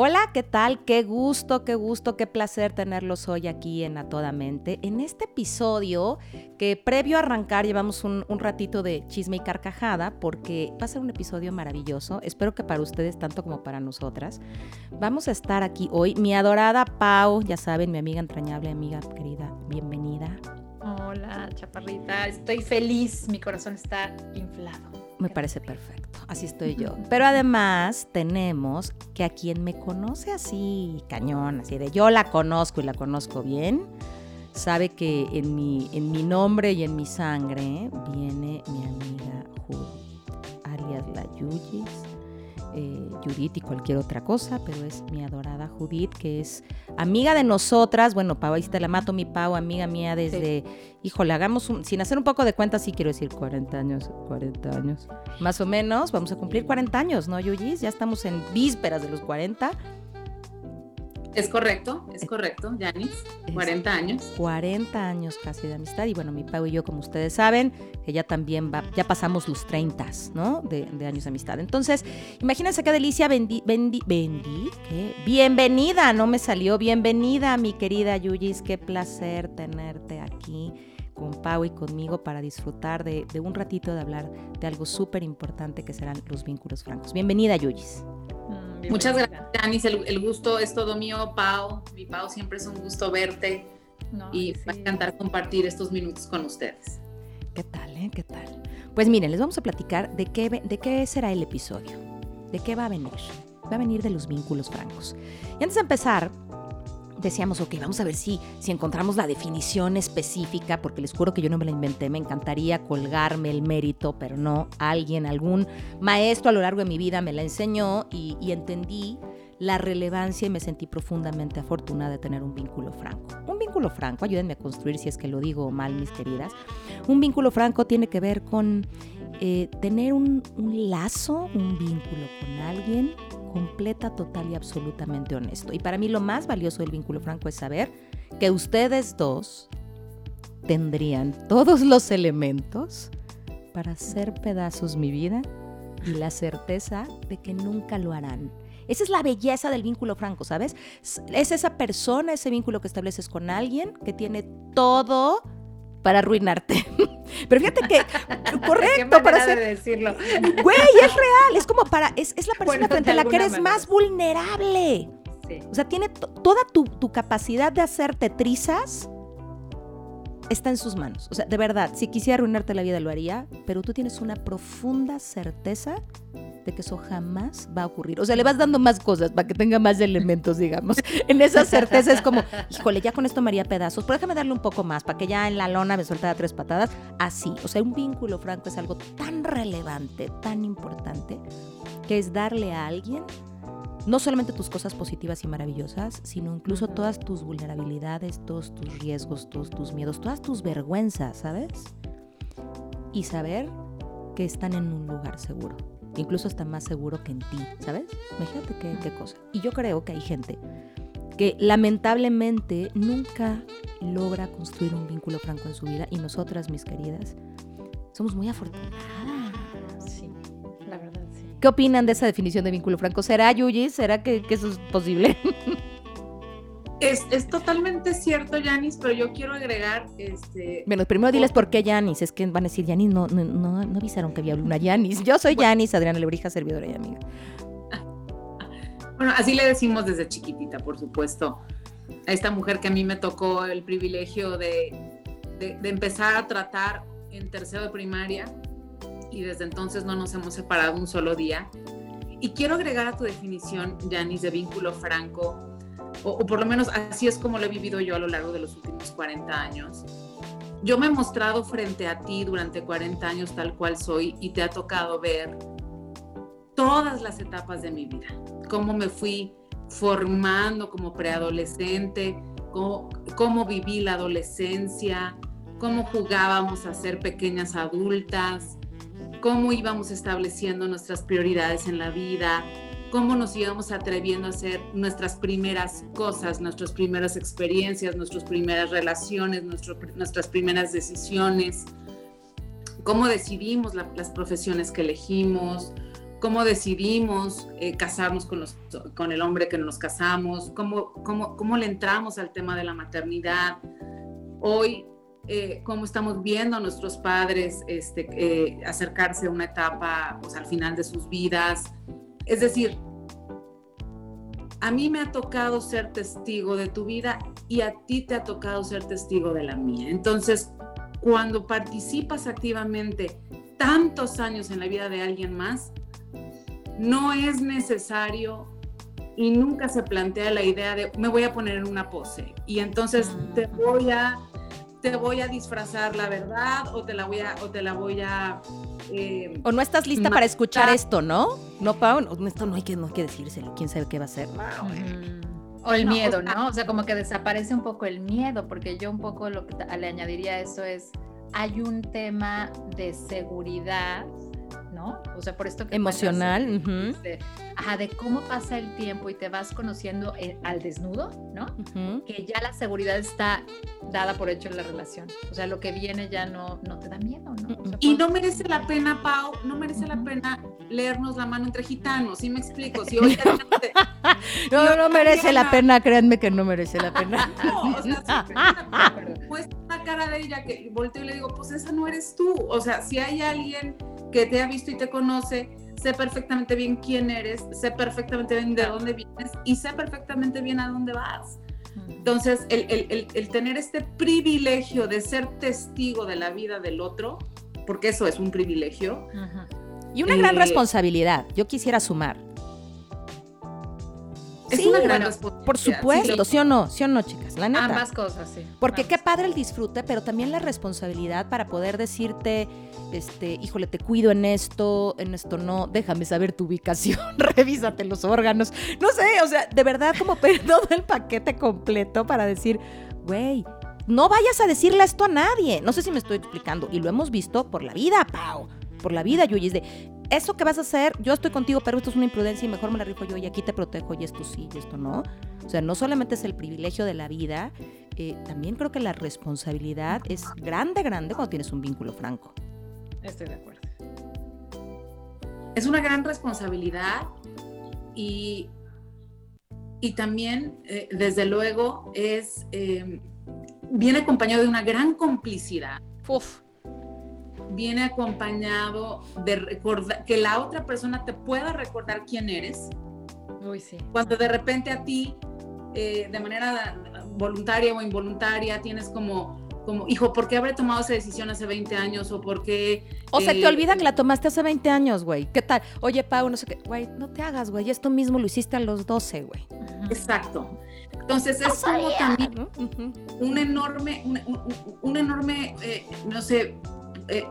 Hola, ¿qué tal? Qué gusto, qué gusto, qué placer tenerlos hoy aquí en A Toda Mente. En este episodio, que previo a arrancar llevamos un, ratito de chisme y carcajada, porque va a ser un episodio maravilloso. Espero que para ustedes, tanto como para nosotras. Vamos a estar aquí hoy. Mi adorada Pau, ya saben, mi amiga entrañable, amiga querida, bienvenida. Hola, chaparrita. Estoy feliz, mi corazón está inflado. Me parece perfecto, así estoy yo. Pero además tenemos que a quien me conoce así, cañón, así de yo la conozco y la conozco bien, sabe que en mi, en mi nombre y en mi sangre viene mi amiga Judith, alias la Yuyis, eh, Judith y cualquier otra cosa, pero es mi adorada Judith, que es amiga de nosotras. Bueno, Pau, ahí te la mato, mi Pau, amiga mía desde, híjole, hagamos un, sin hacer un poco de cuenta, sí quiero decir 40 años, 40 años, más o menos, vamos a cumplir 40 años, ¿no, Yuyis? Ya estamos en vísperas de los 40. Es correcto, es correcto, Yanis. 40 años. 40 años casi de amistad. Y bueno, mi Pau y yo, como ustedes saben, que ya también va, ya pasamos los 30, ¿no? De, años de amistad. Entonces, imagínense qué delicia, bendi, bendi, bendi, ¿qué? Bienvenida, no me salió. Bienvenida, mi querida Yuyis. Qué placer tenerte aquí con Pau y conmigo para disfrutar de, de un ratito de hablar de algo súper importante que serán los vínculos francos. Bienvenida, Yuyis. Muchas gracias, Janis. El, gusto es todo mío, Pau. Mi Pau, siempre es un gusto verte y va a encantar compartir estos minutos con ustedes. ¿Qué tal, eh? ¿Qué tal? Pues miren, les vamos a platicar de qué, de qué será el episodio, de qué va a venir. Va a venir de los vínculos francos. Y antes de empezar, decíamos, ok, vamos a ver si, si encontramos la definición específica, porque les juro que yo no me la inventé, me encantaría colgarme el mérito, pero no, alguien, algún maestro a lo largo de mi vida me la enseñó y, entendí la relevancia y me sentí profundamente afortunada de tener un vínculo franco. Un vínculo franco, ayúdenme a construir si es que lo digo mal, mis queridas. Un vínculo franco tiene que ver con eh, tener un, un lazo, un vínculo con alguien completa, total y absolutamente honesto. Y para mí lo más valioso del vínculo franco es saber que ustedes dos tendrían todos los elementos para hacer pedazos mi vida y la certeza de que nunca lo harán. Esa es la belleza del vínculo franco, ¿sabes? Es esa persona, ese vínculo que estableces con alguien que tiene todo para arruinarte. Pero fíjate que, correcto, para hacer, decirlo. Güey, es real, es como para, es, es la persona frente a la que eres más vulnerable. O sea, tiene toda tu, tu, capacidad de hacerte trizas está en sus manos. O sea, de verdad, si quisiera arruinarte la vida lo haría, pero tú tienes una profunda certeza de que eso jamás va a ocurrir. O sea, le vas dando más cosas para que tenga más elementos, digamos. En esa certeza es como, híjole, ya con esto me haría pedazos, pero déjame darle un poco más para que ya en la lona me sueltara tres patadas. Así, o sea, un vínculo franco es algo tan relevante, tan importante, que es darle a alguien no solamente tus cosas positivas y maravillosas, sino incluso todas tus vulnerabilidades, todos tus riesgos, todos tus miedos, todas tus vergüenzas, ¿sabes? Y saber que están en un lugar seguro, incluso está más seguro que en ti, ¿sabes? Imagínate qué, qué cosa. Y yo creo que hay gente que lamentablemente nunca logra construir un vínculo franco en su vida y nosotras, mis queridas, somos muy afortunadas ¿Qué opinan de esa definición de vínculo franco? ¿Será Yuyi? ¿Será que, eso es posible? Es, totalmente cierto, Yanis, pero yo quiero agregar. Este, bueno, primero diles por qué Yanis. Es que van a decir, Yanis, no, no, no, no avisaron que había una Yanis. Yo soy Yanis, Adriana Lebrija, servidora y amiga. Bueno, así le decimos desde chiquitita, por supuesto. A esta mujer que a mí me tocó el privilegio de, de, de empezar a tratar en tercero de primaria y desde entonces no nos hemos separado un solo día. Y quiero agregar a tu definición, Janice, de vínculo franco, o, por lo menos así es como lo he vivido yo a lo largo de los últimos 40 años. Yo me he mostrado frente a ti durante 40 años tal cual soy y te ha tocado ver todas las etapas de mi vida, cómo me fui formando como preadolescente, cómo, cómo viví la adolescencia, cómo jugábamos a ser pequeñas adultas, cómo íbamos estableciendo nuestras prioridades en la vida, cómo nos íbamos atreviendo a hacer nuestras primeras cosas, nuestras primeras experiencias, nuestras primeras relaciones, nuestras primeras decisiones, cómo decidimos las profesiones que elegimos, cómo decidimos eh, casarnos con, los, con, el hombre que nos casamos, cómo, cómo, cómo, le entramos al tema de la maternidad. Hoy, eh, cómo estamos viendo a nuestros padres este, eh, acercarse a una etapa pues, al final de sus vidas. Es decir, a mí me ha tocado ser testigo de tu vida y a ti te ha tocado ser testigo de la mía. Entonces, cuando participas activamente tantos años en la vida de alguien más, no es necesario y nunca se plantea la idea de me voy a poner en una pose y entonces te voy a te voy a disfrazar la verdad o te la voy a o te la voy a eh, o no estás lista para escuchar esto, ¿no? No, Pau, esto no hay que, no hay que decírselo, quién sabe qué va a ser. O el miedo, ¿no? O sea, como que desaparece un poco el miedo, porque yo un poco lo que le añadiría a eso es, hay un tema de seguridad ¿no? O sea, por esto que emocional, de, ajá, de cómo pasa el tiempo y te vas conociendo eh, al desnudo, ¿no? Que ya la seguridad está dada por hecho en la relación. O sea, lo que viene ya no, no te da miedo, ¿no? y no merece la pena, Pau, no merece la pena leernos la mano entre gitanos, ¿sí me explico? Si hoy no, no merece la pena, créanme que no merece la pena. no, o sea, pues una cara de ella que volteo y le digo, pues esa no eres tú. O sea, si hay alguien que te ha visto y te conoce, sé perfectamente bien quién eres, sé perfectamente bien de dónde vienes y sé perfectamente bien a dónde vas. Entonces, el, tener este privilegio de ser testigo de la vida del otro, porque eso es un privilegio. Y una gran eh, responsabilidad, yo quisiera sumar. Es una gran responsabilidad. Por supuesto, sí, o no? ¿Sí o no, chicas? La neta. Ambas cosas, sí. Porque qué padre el disfrute, pero también la responsabilidad para poder decirte, este, híjole, te cuido en esto, en esto no, déjame saber tu ubicación, revísate los órganos. No sé, o sea, de verdad como todo el paquete completo para decir, güey, no vayas a decirle esto a nadie. No sé si me estoy explicando. Y lo hemos visto por la vida, Pau. Por la vida, Yuyi. Es de, eso que vas a hacer, yo estoy contigo, pero esto es una imprudencia y mejor me la rifo yo y aquí te protejo y esto sí y esto no. O sea, no solamente es el privilegio de la vida, eh, también creo que la responsabilidad es grande, grande cuando tienes un vínculo franco. Estoy de acuerdo. Es una gran responsabilidad y, y también, eh, desde luego, es, eh, viene acompañado de una gran complicidad. Uf viene acompañado de recordar, que la otra persona te pueda recordar quién eres. Uy, sí. Cuando de repente a ti, eh, de manera voluntaria o involuntaria, tienes como, como, hijo, ¿por qué habré tomado esa decisión hace 20 años? O por qué... O se te eh, olvida que la tomaste hace 20 años, güey. ¿Qué tal? Oye, Pau, no sé qué. Güey, no te hagas, güey. Esto mismo lo hiciste a los 12, güey. Exacto. Entonces es como también un enorme, un, enorme, eh, no sé, eh,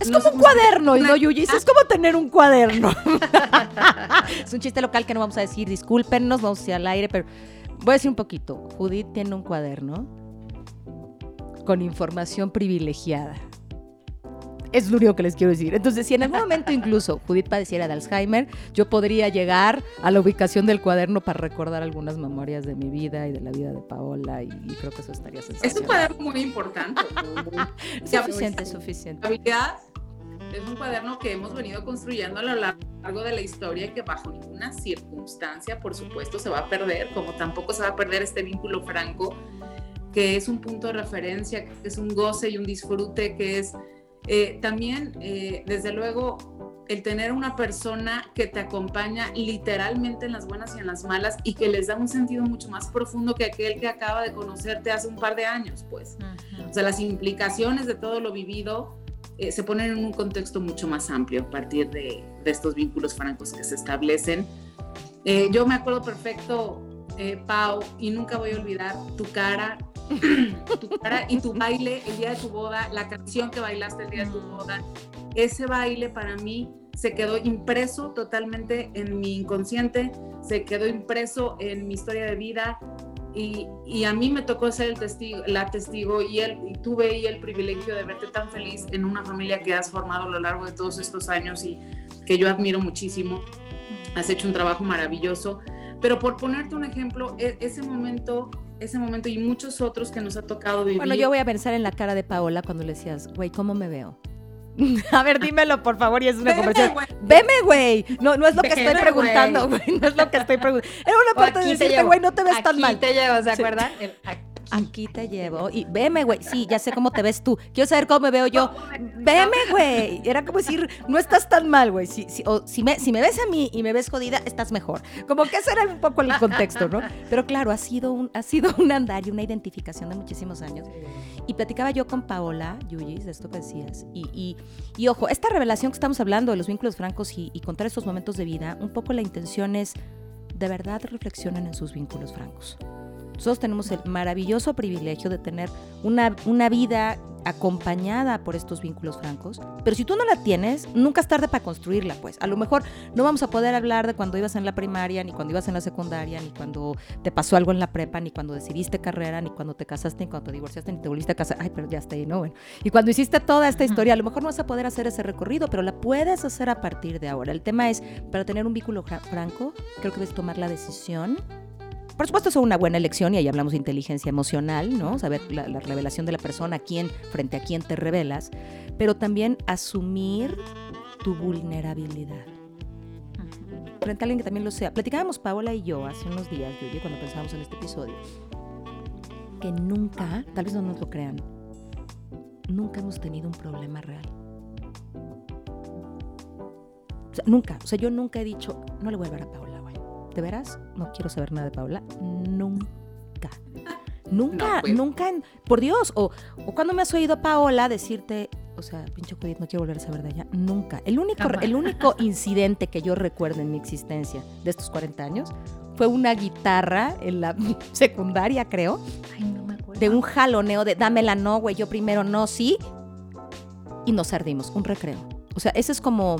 es como un cuaderno, y no, Yuyi, es como tener un cuaderno. es un chiste local que no vamos a decir, discúlpenos, vamos a ir al aire, pero voy a decir un poquito. Judith tiene un cuaderno con información privilegiada. Es lo único que les quiero decir. Entonces, si en algún momento incluso Judith padeciera de Alzheimer, yo podría llegar a la ubicación del cuaderno para recordar algunas memorias de mi vida y de la vida de Paola y, creo que eso estaría sensacional. Es un cuaderno muy importante. suficiente, es suficiente. Es un cuaderno que hemos venido construyendo a lo largo de la historia y que bajo ninguna circunstancia, por supuesto, se va a perder, como tampoco se va a perder este vínculo franco, que es un punto de referencia, que es un goce y un disfrute, que es eh, también, eh, desde luego, el tener una persona que te acompaña literalmente en las buenas y en las malas y que les da un sentido mucho más profundo que aquel que acaba de conocerte hace un par de años, pues. O sea, las implicaciones de todo lo vivido eh, se ponen en un contexto mucho más amplio a partir de, estos vínculos francos que se establecen. yo me acuerdo perfecto, Pau, y nunca voy a olvidar tu cara tu cara y tu baile el día de tu boda, la canción que bailaste el día de tu boda, ese baile para mí se quedó impreso totalmente en mi inconsciente, se quedó impreso en mi historia de vida y, y a mí me tocó ser el testigo, la testigo y, él, y tuve y el privilegio de verte tan feliz en una familia que has formado a lo largo de todos estos años y que yo admiro muchísimo. has hecho un trabajo maravilloso, pero por ponerte un ejemplo, e, ese momento ese momento y muchos otros que nos ha tocado vivir. Bueno, yo voy a pensar en la cara de Paola cuando le decías, güey, ¿cómo me veo? A ver, dímelo, por favor, y es una conversación. Veme, güey. No, no es lo que estoy preguntando, güey. No es lo que estoy preguntando. Era una parte de decirte, güey, no te ves tan mal. te llevo, ¿se acuerdan? Aquí te llevo. Y veme, güey. Sí, ya sé cómo te ves tú. Quiero saber cómo me veo yo. Veme, güey. Era como decir, no estás tan mal, güey. Si, si, o, si, me, si me ves a mí y me ves jodida, estás mejor. Como que ese era un poco el contexto, ¿no? Pero claro, ha sido un, ha sido un andar y una identificación de muchísimos años. Y platicaba yo con Paola Yuyis de esto que decías. Y, y, y, ojo, esta revelación que estamos hablando de los vínculos francos y, y contar estos momentos de vida, un poco la intención es de verdad reflexionen en sus vínculos francos. Nosotros tenemos el maravilloso privilegio de tener una, una vida acompañada por estos vínculos francos, pero si tú no la tienes, nunca es tarde para construirla, pues. A lo mejor no vamos a poder hablar de cuando ibas en la primaria, ni cuando ibas en la secundaria, ni cuando te pasó algo en la prepa, ni cuando decidiste carrera, ni cuando te casaste, ni cuando te divorciaste, ni te volviste a casar. Ay, pero ya está ahí, ¿no? Bueno. Y cuando hiciste toda esta historia, a lo mejor no vas a poder hacer ese recorrido, pero la puedes hacer a partir de ahora. El tema es, para tener un vínculo franco, creo que debes tomar la decisión por supuesto, es una buena elección y ahí hablamos de inteligencia emocional, ¿no? Saber la, revelación de la persona, quién, frente a quién te revelas, pero también asumir tu vulnerabilidad. Frente a alguien que también lo sea. Platicábamos Paola y yo hace unos días, Julie, cuando pensábamos en este episodio, que nunca, tal vez no nos lo crean, nunca hemos tenido un problema real. O sea, nunca. O sea, yo nunca he dicho, no le voy a ver a Paola ¿de veras? No quiero saber nada de Paula. Nunca. Nunca, pues. nunca, por Dios. O, o cuando me has oído Paola decirte, o sea, pinche Judith, no quiero volver a saber de ella. Nunca. El único, el único incidente que yo recuerdo en mi existencia de estos 40 años fue una guitarra en la secundaria, creo. Ay, no me acuerdo. De un jaloneo de dámela no, güey, yo primero no, sí. Y nos ardimos, un recreo. O sea, ese es como,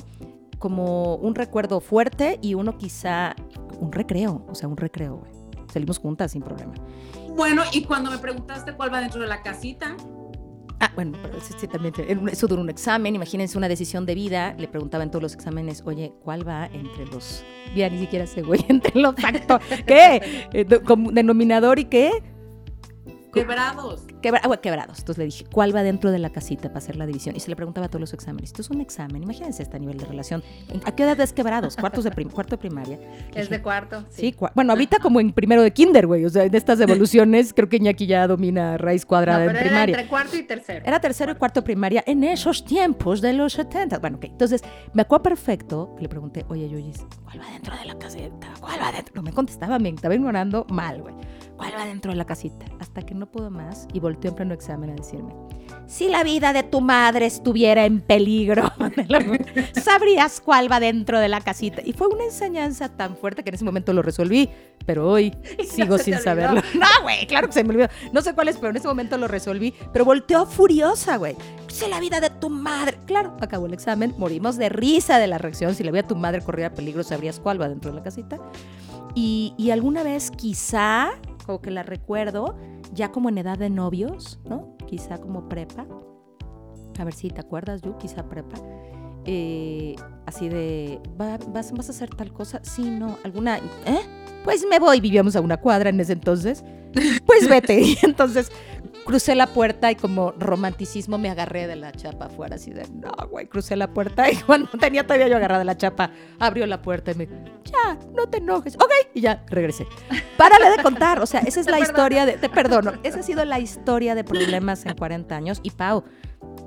como un recuerdo fuerte y uno quizá un recreo, o sea, un recreo, Salimos juntas sin problema. Bueno, y cuando me preguntaste cuál va dentro de la casita. Ah, bueno, pero sí, también, eso duró un examen, imagínense una decisión de vida, le preguntaba en todos los exámenes, oye, ¿cuál va entre los, ya ni siquiera sé, güey, entre los factores, ¿qué? Eh, denominador y qué? Quebrados. Ah, quebrados. Entonces le dije, ¿cuál va dentro de la casita para hacer la división? Y se le preguntaba a todos los exámenes. Esto es un examen. Imagínense este nivel de relación. ¿A qué edad es quebrados? Cuartos de cuarto de primaria. Es de cuarto. Sí, bueno, ahorita como en primero de kinder, güey. O sea, en estas evoluciones creo que Iñaki ya domina raíz cuadrada en primaria. Era entre cuarto y tercero. Era tercero y cuarto de primaria en esos tiempos de los 70. Bueno, ok. Entonces, me acuerdo perfecto que le pregunté, oye, Yoyis, ¿cuál va dentro de la casita? ¿Cuál va dentro? No me contestaba, me estaba ignorando mal, güey. ¿Cuál va dentro de la casita? Hasta que no pudo más y volteó en pleno examen a decirme, si la vida de tu madre estuviera en peligro, sabrías cuál va dentro de la casita. Y fue una enseñanza tan fuerte que en ese momento lo resolví, pero hoy sigo sin saberlo. No, güey, claro que se me olvidó. No sé cuál es, pero en ese momento lo resolví, pero volteó furiosa, güey. Si la vida de tu madre. Claro, acabó el examen, morimos de risa de la reacción. Si la vida de tu madre corría peligro, sabrías cuál va dentro de la casita. Y, y alguna vez quizá o que la recuerdo ya como en edad de novios, ¿no? Quizá como prepa. A ver si te acuerdas, yo, quizá prepa. Eh, así de, ¿vas, ¿vas a hacer tal cosa? Sí, no, alguna, ¿eh? Pues me voy, vivíamos a una cuadra en ese entonces. Pues vete. Y entonces crucé la puerta y como romanticismo me agarré de la chapa afuera, así de, no, güey, crucé la puerta y cuando tenía todavía yo agarrada la chapa, abrió la puerta y me, ya, no te enojes, ok, y ya regresé. Párale de contar, o sea, esa es la historia de, te perdono, esa ha sido la historia de problemas en 40 años y Pau,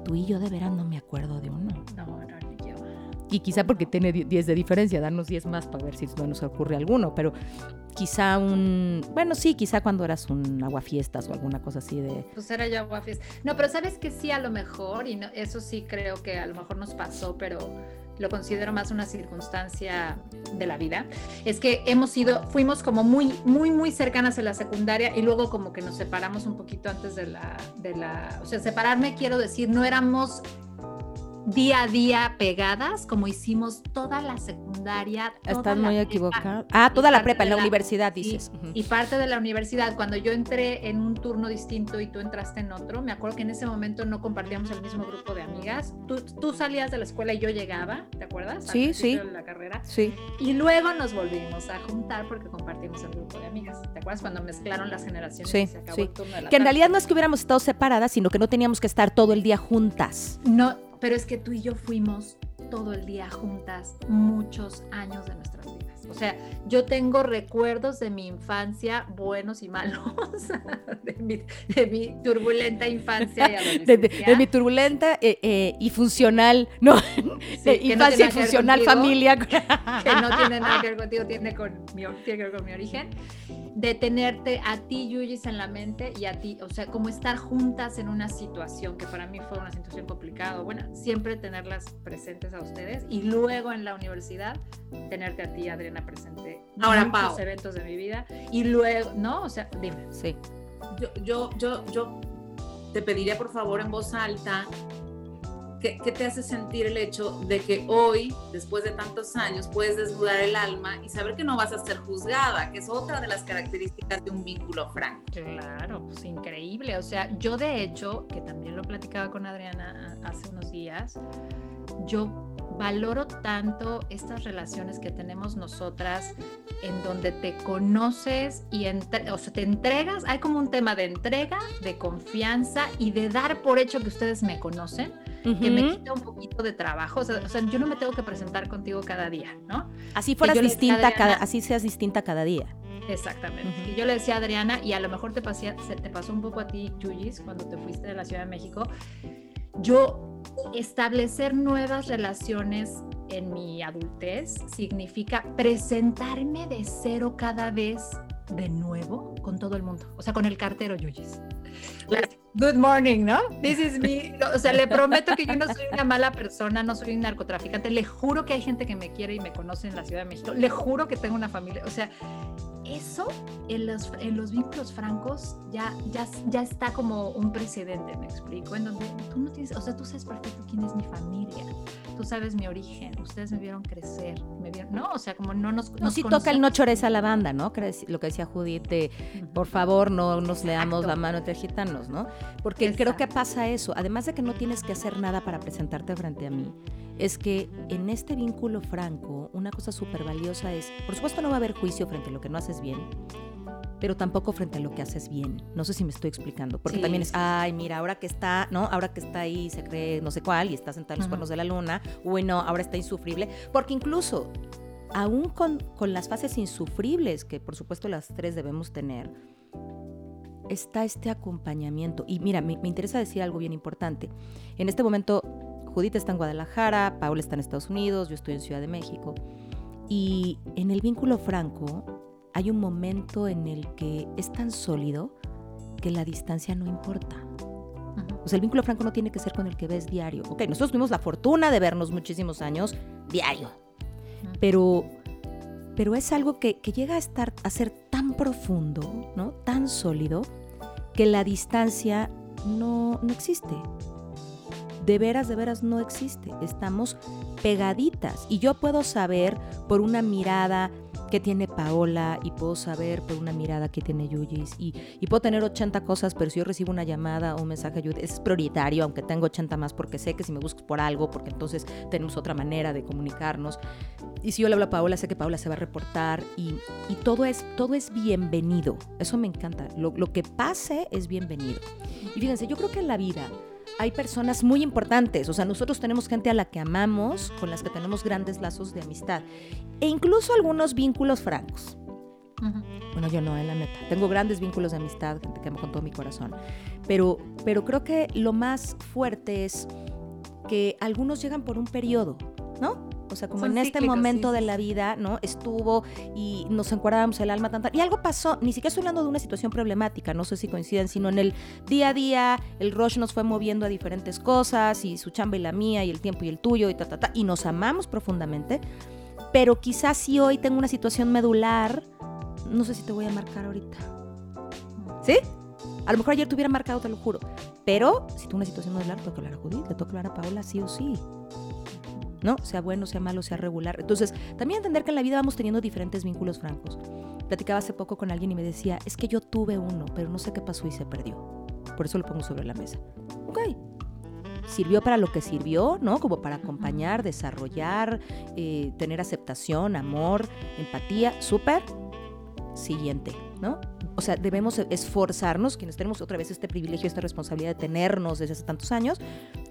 tú y yo de veras no me acuerdo de uno. No, no. Y quizá porque tiene 10 de diferencia, darnos 10 más para ver si no nos ocurre alguno, pero quizá un, bueno, sí, quizá cuando eras un aguafiestas o alguna cosa así de... Pues era yo aguafiestas. No, pero sabes que sí, a lo mejor, y no, eso sí creo que a lo mejor nos pasó, pero lo considero más una circunstancia de la vida, es que hemos sido, fuimos como muy, muy, muy cercanas en la secundaria y luego como que nos separamos un poquito antes de la, de la, o sea, separarme quiero decir, no éramos día a día pegadas, como hicimos toda la secundaria. Estás muy equivocada. Ah, toda la prepa, en la, universidad, dices. Y parte de la universidad, cuando yo entré en un turno distinto y tú entraste en otro, me acuerdo que en ese momento no compartíamos el mismo grupo de amigas. Tú, tú salías de la escuela y yo llegaba, ¿te acuerdas? Sí, sí. De la carrera. Sí. Y luego nos volvimos a juntar porque compartimos el grupo de amigas. ¿Te acuerdas cuando mezclaron las generaciones? Sí, sí. que en realidad no es que hubiéramos estado separadas, sino que no teníamos que estar todo el día juntas. No, pero es que tú y yo fuimos todo el día juntas muchos años de nuestras vidas. O sea, yo tengo recuerdos de mi infancia, buenos y malos, de mi, turbulenta infancia y adolescencia. De, mi turbulenta eh, eh, y funcional, ¿no? infancia y funcional familia. Que no tiene nada que ver contigo, tiene, con mi, tiene que ver con mi origen. De tenerte a ti, Yuyis, en la mente y a ti, o sea, como estar juntas en una situación que para mí fue una situación complicada. Bueno, siempre tenerlas presentes a ustedes y luego en la universidad tenerte a ti, Adriana presente Ahora, muchos eventos de mi vida y luego, ¿no? O sea, dime. Sí. Yo, yo, yo, yo te pediría por favor en voz alta ¿Qué, ¿qué, te hace sentir el hecho de que hoy, después de tantos años, puedes desnudar el alma y saber que no vas a ser juzgada, que es otra de las características de un vínculo franco? Claro, pues increíble. O sea, yo de hecho, que también lo platicaba con Adriana hace unos días, yo valoro tanto estas relaciones que tenemos nosotras en donde te conoces y o sea, te entregas, hay como un tema de entrega, de confianza y de dar por hecho que ustedes me conocen, que me quita un poquito de trabajo, o sea, yo no me tengo que presentar contigo cada día, ¿no? Así fueras distinta, cada, así seas distinta cada día. Exactamente. Y yo le decía a Adriana, y a lo mejor te, se te pasó un poco a ti, Chuyis, cuando te fuiste de la Ciudad de México, yo establecer nuevas relaciones en mi adultez significa presentarme de cero cada vez de nuevo con todo el mundo, o sea, con el cartero Yuyis. Good morning, ¿no? This is me. O sea, le prometo que yo no soy una mala persona, no soy un narcotraficante. Le juro que hay gente que me quiere y me conoce en la Ciudad de México. Le juro que tengo una familia. O sea, eso en los, en los vínculos francos ya, ya, ya está como un precedente, me explico, en donde tú no tienes, o sea, tú sabes perfecto quién es mi familia, tú sabes mi origen, ustedes me vieron crecer, me vieron, no, o sea, como no nos... No, si toca el no chores a la banda, ¿no? Lo que decía Judith de, por favor, no nos leamos la mano entre gitanos, ¿no? Porque creo que pasa eso, además de que no tienes que hacer nada para presentarte frente a mí, es que en este vínculo franco, una cosa súper valiosa es, por supuesto no va a haber juicio frente a lo que no haces bien, pero tampoco frente a lo que haces bien. No sé si me estoy explicando, porque también es, ay, mira, ahora que está, ¿no? Ahora que está ahí, se cree no sé cuál y está sentado en los cuernos de la luna, bueno, ahora está insufrible, porque incluso, aún con, con las fases insufribles, que por supuesto las tres debemos tener, está este acompañamiento. Y mira, me, me interesa decir algo bien importante. En este momento Judith está en Guadalajara, Paula está en Estados Unidos, yo estoy en Ciudad de México. Y en el vínculo franco hay un momento en el que es tan sólido que la distancia no importa. O sea, el vínculo franco no tiene que ser con el que ves diario. Ok, nosotros tuvimos la fortuna de vernos muchísimos años diario. Pero, pero es algo que, que, llega a, estar, a ser tan profundo, ¿no? tan sólido, que la distancia no, no existe de veras, de veras no existe. Estamos pegaditas y yo puedo saber por una mirada que tiene Paola y puedo saber por una mirada que tiene Yuyis y, puedo tener 80 cosas, pero si yo recibo una llamada o un mensaje es prioritario, aunque tengo 80 más porque sé que si me buscas por algo, porque entonces tenemos otra manera de comunicarnos. Y si yo le hablo a Paola, sé que Paola se va a reportar y, todo, es, todo es bienvenido. Eso me encanta. Lo, lo que pase es bienvenido. Y fíjense, yo creo que en la vida hay personas muy importantes, o sea, nosotros tenemos gente a la que amamos, con las que tenemos grandes lazos de amistad e incluso algunos vínculos francos. Bueno, yo no, en eh, la neta. Tengo grandes vínculos de amistad, gente que amo con todo mi corazón. Pero, pero creo que lo más fuerte es que algunos llegan por un periodo, ¿no? O sea, como en este momento de la vida, ¿no? Estuvo y nos encuadrábamos el alma tanta. Y algo pasó, ni siquiera estoy hablando de una situación problemática, no sé si coinciden, sino en el día a día, el rush nos fue moviendo a diferentes cosas, y su chamba y la mía, y el tiempo y el tuyo, y ta, ta, ta. Y nos amamos profundamente. Pero quizás si hoy tengo una situación medular, no sé si te voy a marcar ahorita. ¿Sí? A lo mejor ayer te hubiera marcado, te lo juro. Pero si tú una situación larga, le toca hablar a Judith, le toca hablar a Paola sí o sí. ¿No? Sea bueno, sea malo, sea regular. Entonces, también entender que en la vida vamos teniendo diferentes vínculos francos. Platicaba hace poco con alguien y me decía, es que yo tuve uno, pero no sé qué pasó y se perdió. Por eso lo pongo sobre la mesa. Ok, sirvió para lo que sirvió, ¿no? Como para acompañar, desarrollar, eh, tener aceptación, amor, empatía, súper. Siguiente, ¿no? O sea, debemos esforzarnos, quienes tenemos otra vez este privilegio, esta responsabilidad de tenernos desde hace tantos años.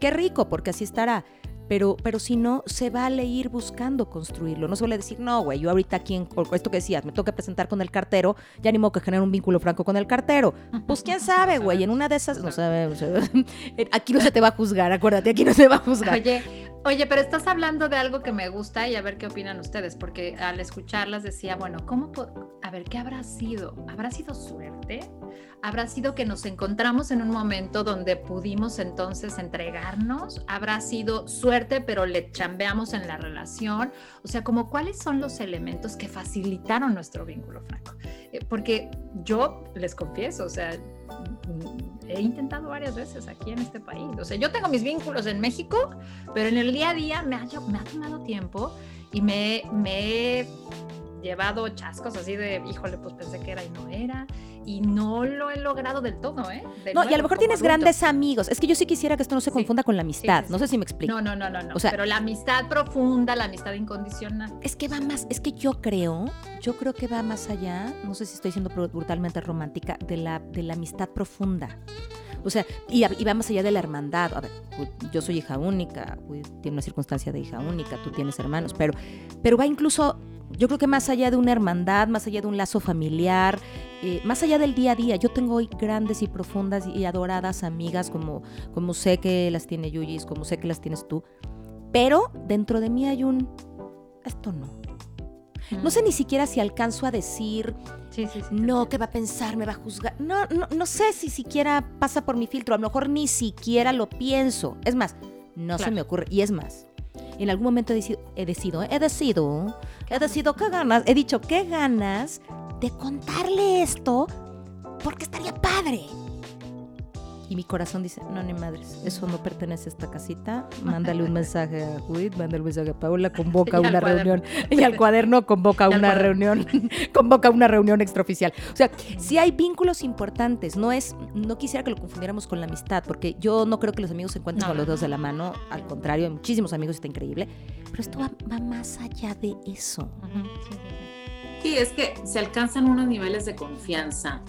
Qué rico, porque así estará. Pero, pero si no, se vale ir buscando construirlo. No se vale decir, no, güey, yo ahorita aquí, en, esto que decías, me toca presentar con el cartero, ya ni modo que generar un vínculo franco con el cartero. Pues quién sabe, güey, en una de esas, no sabe, aquí no se te va a juzgar, acuérdate, aquí no se va a juzgar. Oye, Oye, pero estás hablando de algo que me gusta y a ver qué opinan ustedes, porque al escucharlas decía, bueno, ¿cómo? A ver, ¿qué habrá sido? ¿Habrá sido suerte? ¿Habrá sido que nos encontramos en un momento donde pudimos entonces entregarnos? ¿Habrá sido suerte, pero le chambeamos en la relación? O sea, como cuáles son los elementos que facilitaron nuestro vínculo franco. Eh, porque yo les confieso, o sea, he intentado varias veces aquí en este país. O sea, yo tengo mis vínculos en México, pero en el día a día me ha, me tomado tiempo y me, llevado chascos así de, híjole, pues pensé que era y no era y no lo he logrado del todo, ¿eh? no, y a lo mejor tienes grandes amigos. Es que yo sí quisiera que esto no se confunda con la amistad. no sé si me explico. No, no, no, no, no. O sea, pero la amistad profunda, la amistad incondicional. Es que va más, es que yo creo, yo creo que va más allá, no sé si estoy siendo brutalmente romántica, de la, de la amistad profunda. O sea, y, va más allá de la hermandad. A ver, yo soy hija única, tiene una circunstancia de hija única, tú tienes hermanos, pero, pero va incluso yo creo que más allá de una hermandad, más allá de un lazo familiar, eh, más allá del día a día, yo tengo hoy grandes y profundas y adoradas amigas como, como sé que las tiene Yuyis, como sé que las tienes tú, pero dentro de mí hay un, esto no. No sé ni siquiera si alcanzo a decir, no, ¿qué va a pensar? ¿Me va a juzgar? No, no, no sé si siquiera pasa por mi filtro, a lo mejor ni siquiera lo pienso. Es más, no se me ocurre. Y es más, en algún momento he decidido, he decidido, he decidido, he qué ganas, he dicho qué ganas de contarle esto porque estaría padre. Y mi corazón dice, no, ni madres, eso no pertenece a esta casita. Mándale un mensaje a Judith, mándale un mensaje a Paula, convoca una reunión. Y al cuaderno convoca una reunión, convoca una reunión extraoficial. O sea, si hay vínculos importantes, no es, no quisiera que lo confundiéramos con la amistad, porque yo no creo que los amigos se encuentren con los dos de la mano, al contrario, hay muchísimos amigos y está increíble, pero esto va, más allá de eso. Sí, es que se alcanzan unos niveles de confianza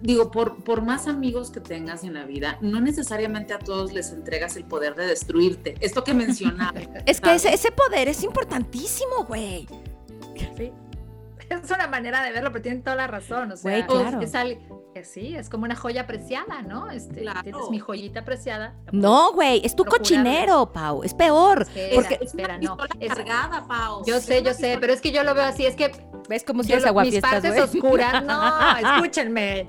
digo, por, por más amigos que tengas en la vida, no necesariamente a todos les entregas el poder de destruirte. Esto que mencionaba. es que ese, ese, poder es importantísimo, güey. Sí. Es una manera de verlo, pero tienen toda la razón. O sea, claro. es, sí, es como una joya preciada, ¿no? Este, Tienes mi joyita preciada. No, güey, es tu cochinero, Pau. Es peor. porque espera, no. Es cargada, Pau. Yo sé, yo sé, pero es que yo lo veo así, es que ¿Ves cómo si es Mis partes oscuras, no, escúchenme.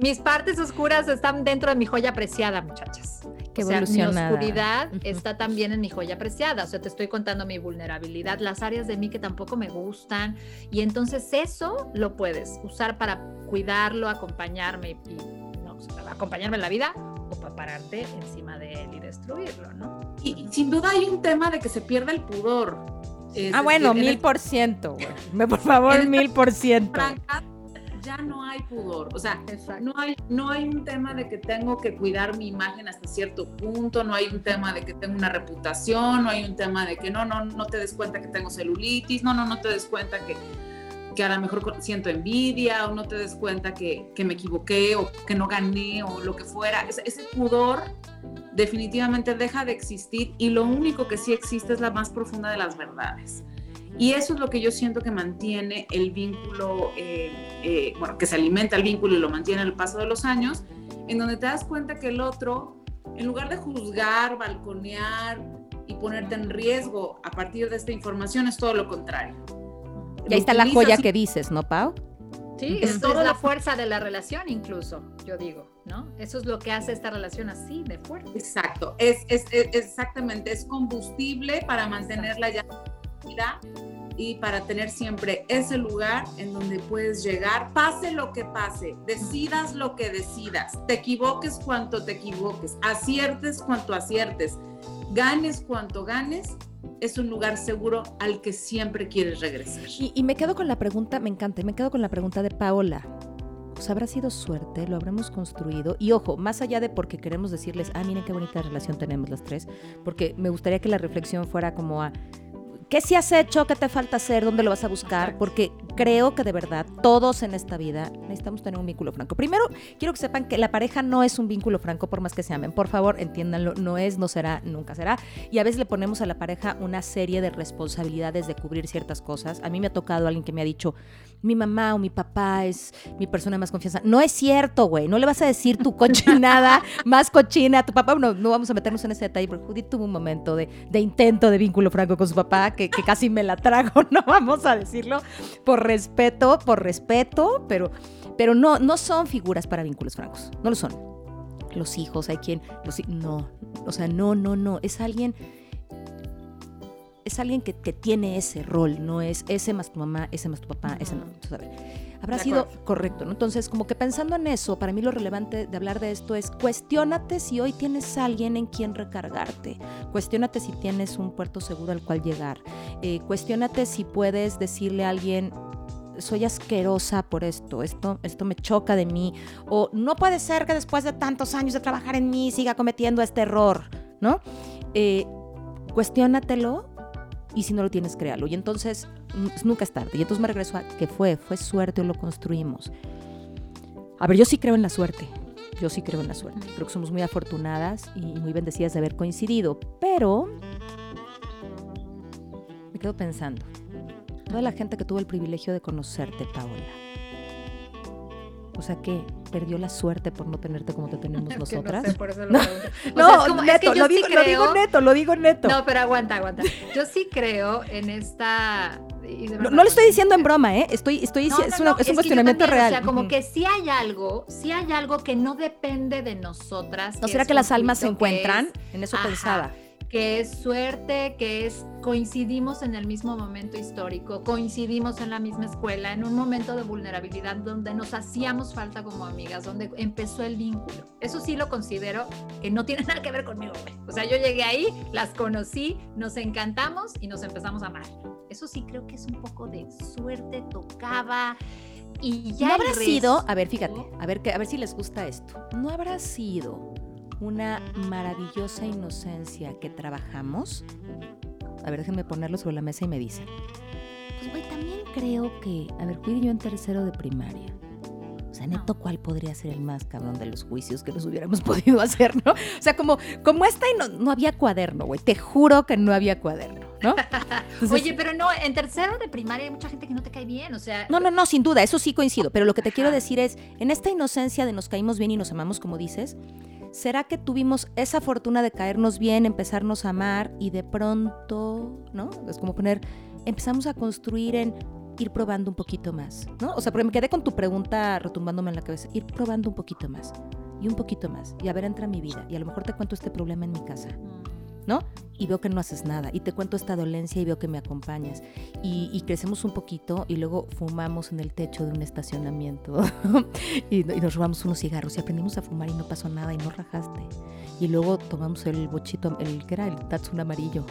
Mis partes oscuras están dentro de mi joya preciada, muchachas. Qué o sea, mi oscuridad está también en mi joya preciada. O sea, te estoy contando mi vulnerabilidad, las áreas de mí que tampoco me gustan. Y entonces eso lo puedes usar para cuidarlo, acompañarme y, no, acompañarme en la vida o para pararte encima de él y destruirlo, ¿no? Y sin duda hay un tema de que se pierde el pudor. ah, bueno, mil por ciento, Por favor, mil por ciento ya no hay pudor. O sea, no hay, no hay un tema de que tengo que cuidar mi imagen hasta cierto punto, no hay un tema de que tengo una reputación, no hay un tema de que no, no, no te des cuenta que tengo celulitis, no, no, no te des cuenta que, que a lo mejor siento envidia o no te des cuenta que, que me equivoqué o que no gané o lo que fuera. Ese, ese pudor definitivamente deja de existir y lo único que sí existe es la más profunda de las verdades. Y eso es lo que yo siento que mantiene el vínculo, eh, eh, bueno, que se alimenta el vínculo y lo mantiene el paso de los años, en donde te das cuenta que el otro, en lugar de juzgar, balconear y ponerte en riesgo a partir de esta información, es todo lo contrario. Y ahí está la joya que dices, ¿no, Pau? Sí, es toda la fuerza de la relación incluso, yo digo, ¿no? Eso es lo que hace esta relación así de fuerte. Exacto, es, es, es exactamente, es combustible para mantenerla ya y para tener siempre ese lugar en donde puedes llegar, pase lo que pase, decidas lo que decidas, te equivoques cuanto te equivoques, aciertes cuanto aciertes, ganes cuanto ganes, es un lugar seguro al que siempre quieres regresar. Y, me quedo con la pregunta, me encanta, me quedo con la pregunta de Paola. Pues habrá sido suerte, lo habremos construido. Y ojo, más allá de porque queremos decirles, ah, miren qué bonita relación tenemos las tres, porque me gustaría que la reflexión fuera como a, ¿Qué si has hecho? ¿Qué te falta hacer? ¿Dónde lo vas a buscar? Porque creo que de verdad todos en esta vida necesitamos tener un vínculo franco. Primero, quiero que sepan que la pareja no es un vínculo franco por más que se amen. Por favor, entiéndanlo, no es, no será, nunca será. Y a veces le ponemos a la pareja una serie de responsabilidades de cubrir ciertas cosas. A mí me ha tocado alguien que me ha dicho, mi mamá o mi papá es mi persona más confianza. No es cierto, güey. No le vas a decir tu cochinada más cochina a tu papá. No, no vamos a meternos en ese detalle, porque Judith tuvo un momento de, de intento de vínculo franco con su papá que, que, casi me la trago, no vamos a decirlo, por respeto, por respeto, pero, pero no, no son figuras para vínculos francos. No lo son. Los hijos, hay quien. Los, no, o sea, no, no, no. Es alguien es alguien que, que, tiene ese rol, no es ese más tu mamá, ese más tu papá, ese no. Entonces, habrá sido correcto, ¿no? Entonces, como que pensando en eso, para mí lo relevante de hablar de esto es cuestiónate si hoy tienes alguien en quien recargarte, cuestiónate si tienes un puerto seguro al cual llegar, eh, cuestiónate si puedes decirle a alguien, soy asquerosa por esto, esto, esto me choca de mí, o no puede ser que después de tantos años de trabajar en mí siga cometiendo este error, ¿no? Eh, cuestiónatelo y si no lo tienes, créalo. Y entonces nunca es tarde. Y entonces me regreso a que fue, fue suerte o lo construimos. A ver, yo sí creo en la suerte. Yo sí creo en la suerte. Creo que somos muy afortunadas y muy bendecidas de haber coincidido. Pero me quedo pensando. Toda la gente que tuvo el privilegio de conocerte, Paola. O sea que perdió la suerte por no tenerte como te tenemos nosotras. no, sé, por eso lo no, no como, neto, lo, digo, sí lo, digo, neto, lo digo neto. No, pero aguanta, aguanta. Yo sí creo en esta. No, no, lo estoy diciendo en broma, ¿eh? Estoy, estoy no, es, una, es, un cuestionamiento también, real. O sea, como que si hay algo, si hay algo que no depende de nosotras. ¿No será que las almas se encuentran? En eso ajá, pensaba que es suerte, que es coincidimos en el mismo momento histórico, coincidimos en la misma escuela, en un momento de vulnerabilidad donde nos hacíamos falta como amigas, donde empezó el vínculo. Eso sí lo considero que no tiene nada que ver conmigo. O sea, yo llegué ahí, las conocí, nos encantamos y nos empezamos a amar. Eso sí creo que es un poco de suerte, tocaba. Y ya ¿No habrá sido, a ver, fíjate, a ver, a ver si les gusta esto. ¿No habrá sido una maravillosa inocencia que trabajamos. A ver, déjenme ponerlo sobre la mesa y me dicen. Pues, güey, también creo que, a ver, fui yo en tercero de primaria. O sea, neto, ¿cuál podría ser el más cabrón de los juicios que nos hubiéramos podido hacer, no? O sea, como, como esta y no, no había cuaderno, güey. Te juro que no había cuaderno, ¿no? Entonces, Oye, pero no, en tercero de primaria hay mucha gente que no te cae bien, o sea. No, no, no, sin duda, eso sí coincido. Pero lo que te quiero decir es, en esta inocencia de nos caímos bien y nos amamos, como dices, ¿será que tuvimos esa fortuna de caernos bien, empezarnos a amar y de pronto, ¿no? Es como poner, empezamos a construir en ir probando un poquito más, ¿no? O sea, porque me quedé con tu pregunta retumbándome en la cabeza, ir probando un poquito más y un poquito más y a ver, entra mi vida y a lo mejor te cuento este problema en mi casa. ¿No? Y veo que no haces nada. Y te cuento esta dolencia y veo que me acompañas. Y, crecemos un poquito y luego fumamos en el techo de un estacionamiento. y, nos robamos unos cigarros y aprendimos a fumar y no pasó nada y no rajaste. Y luego tomamos el bochito, el que era el Datsun amarillo.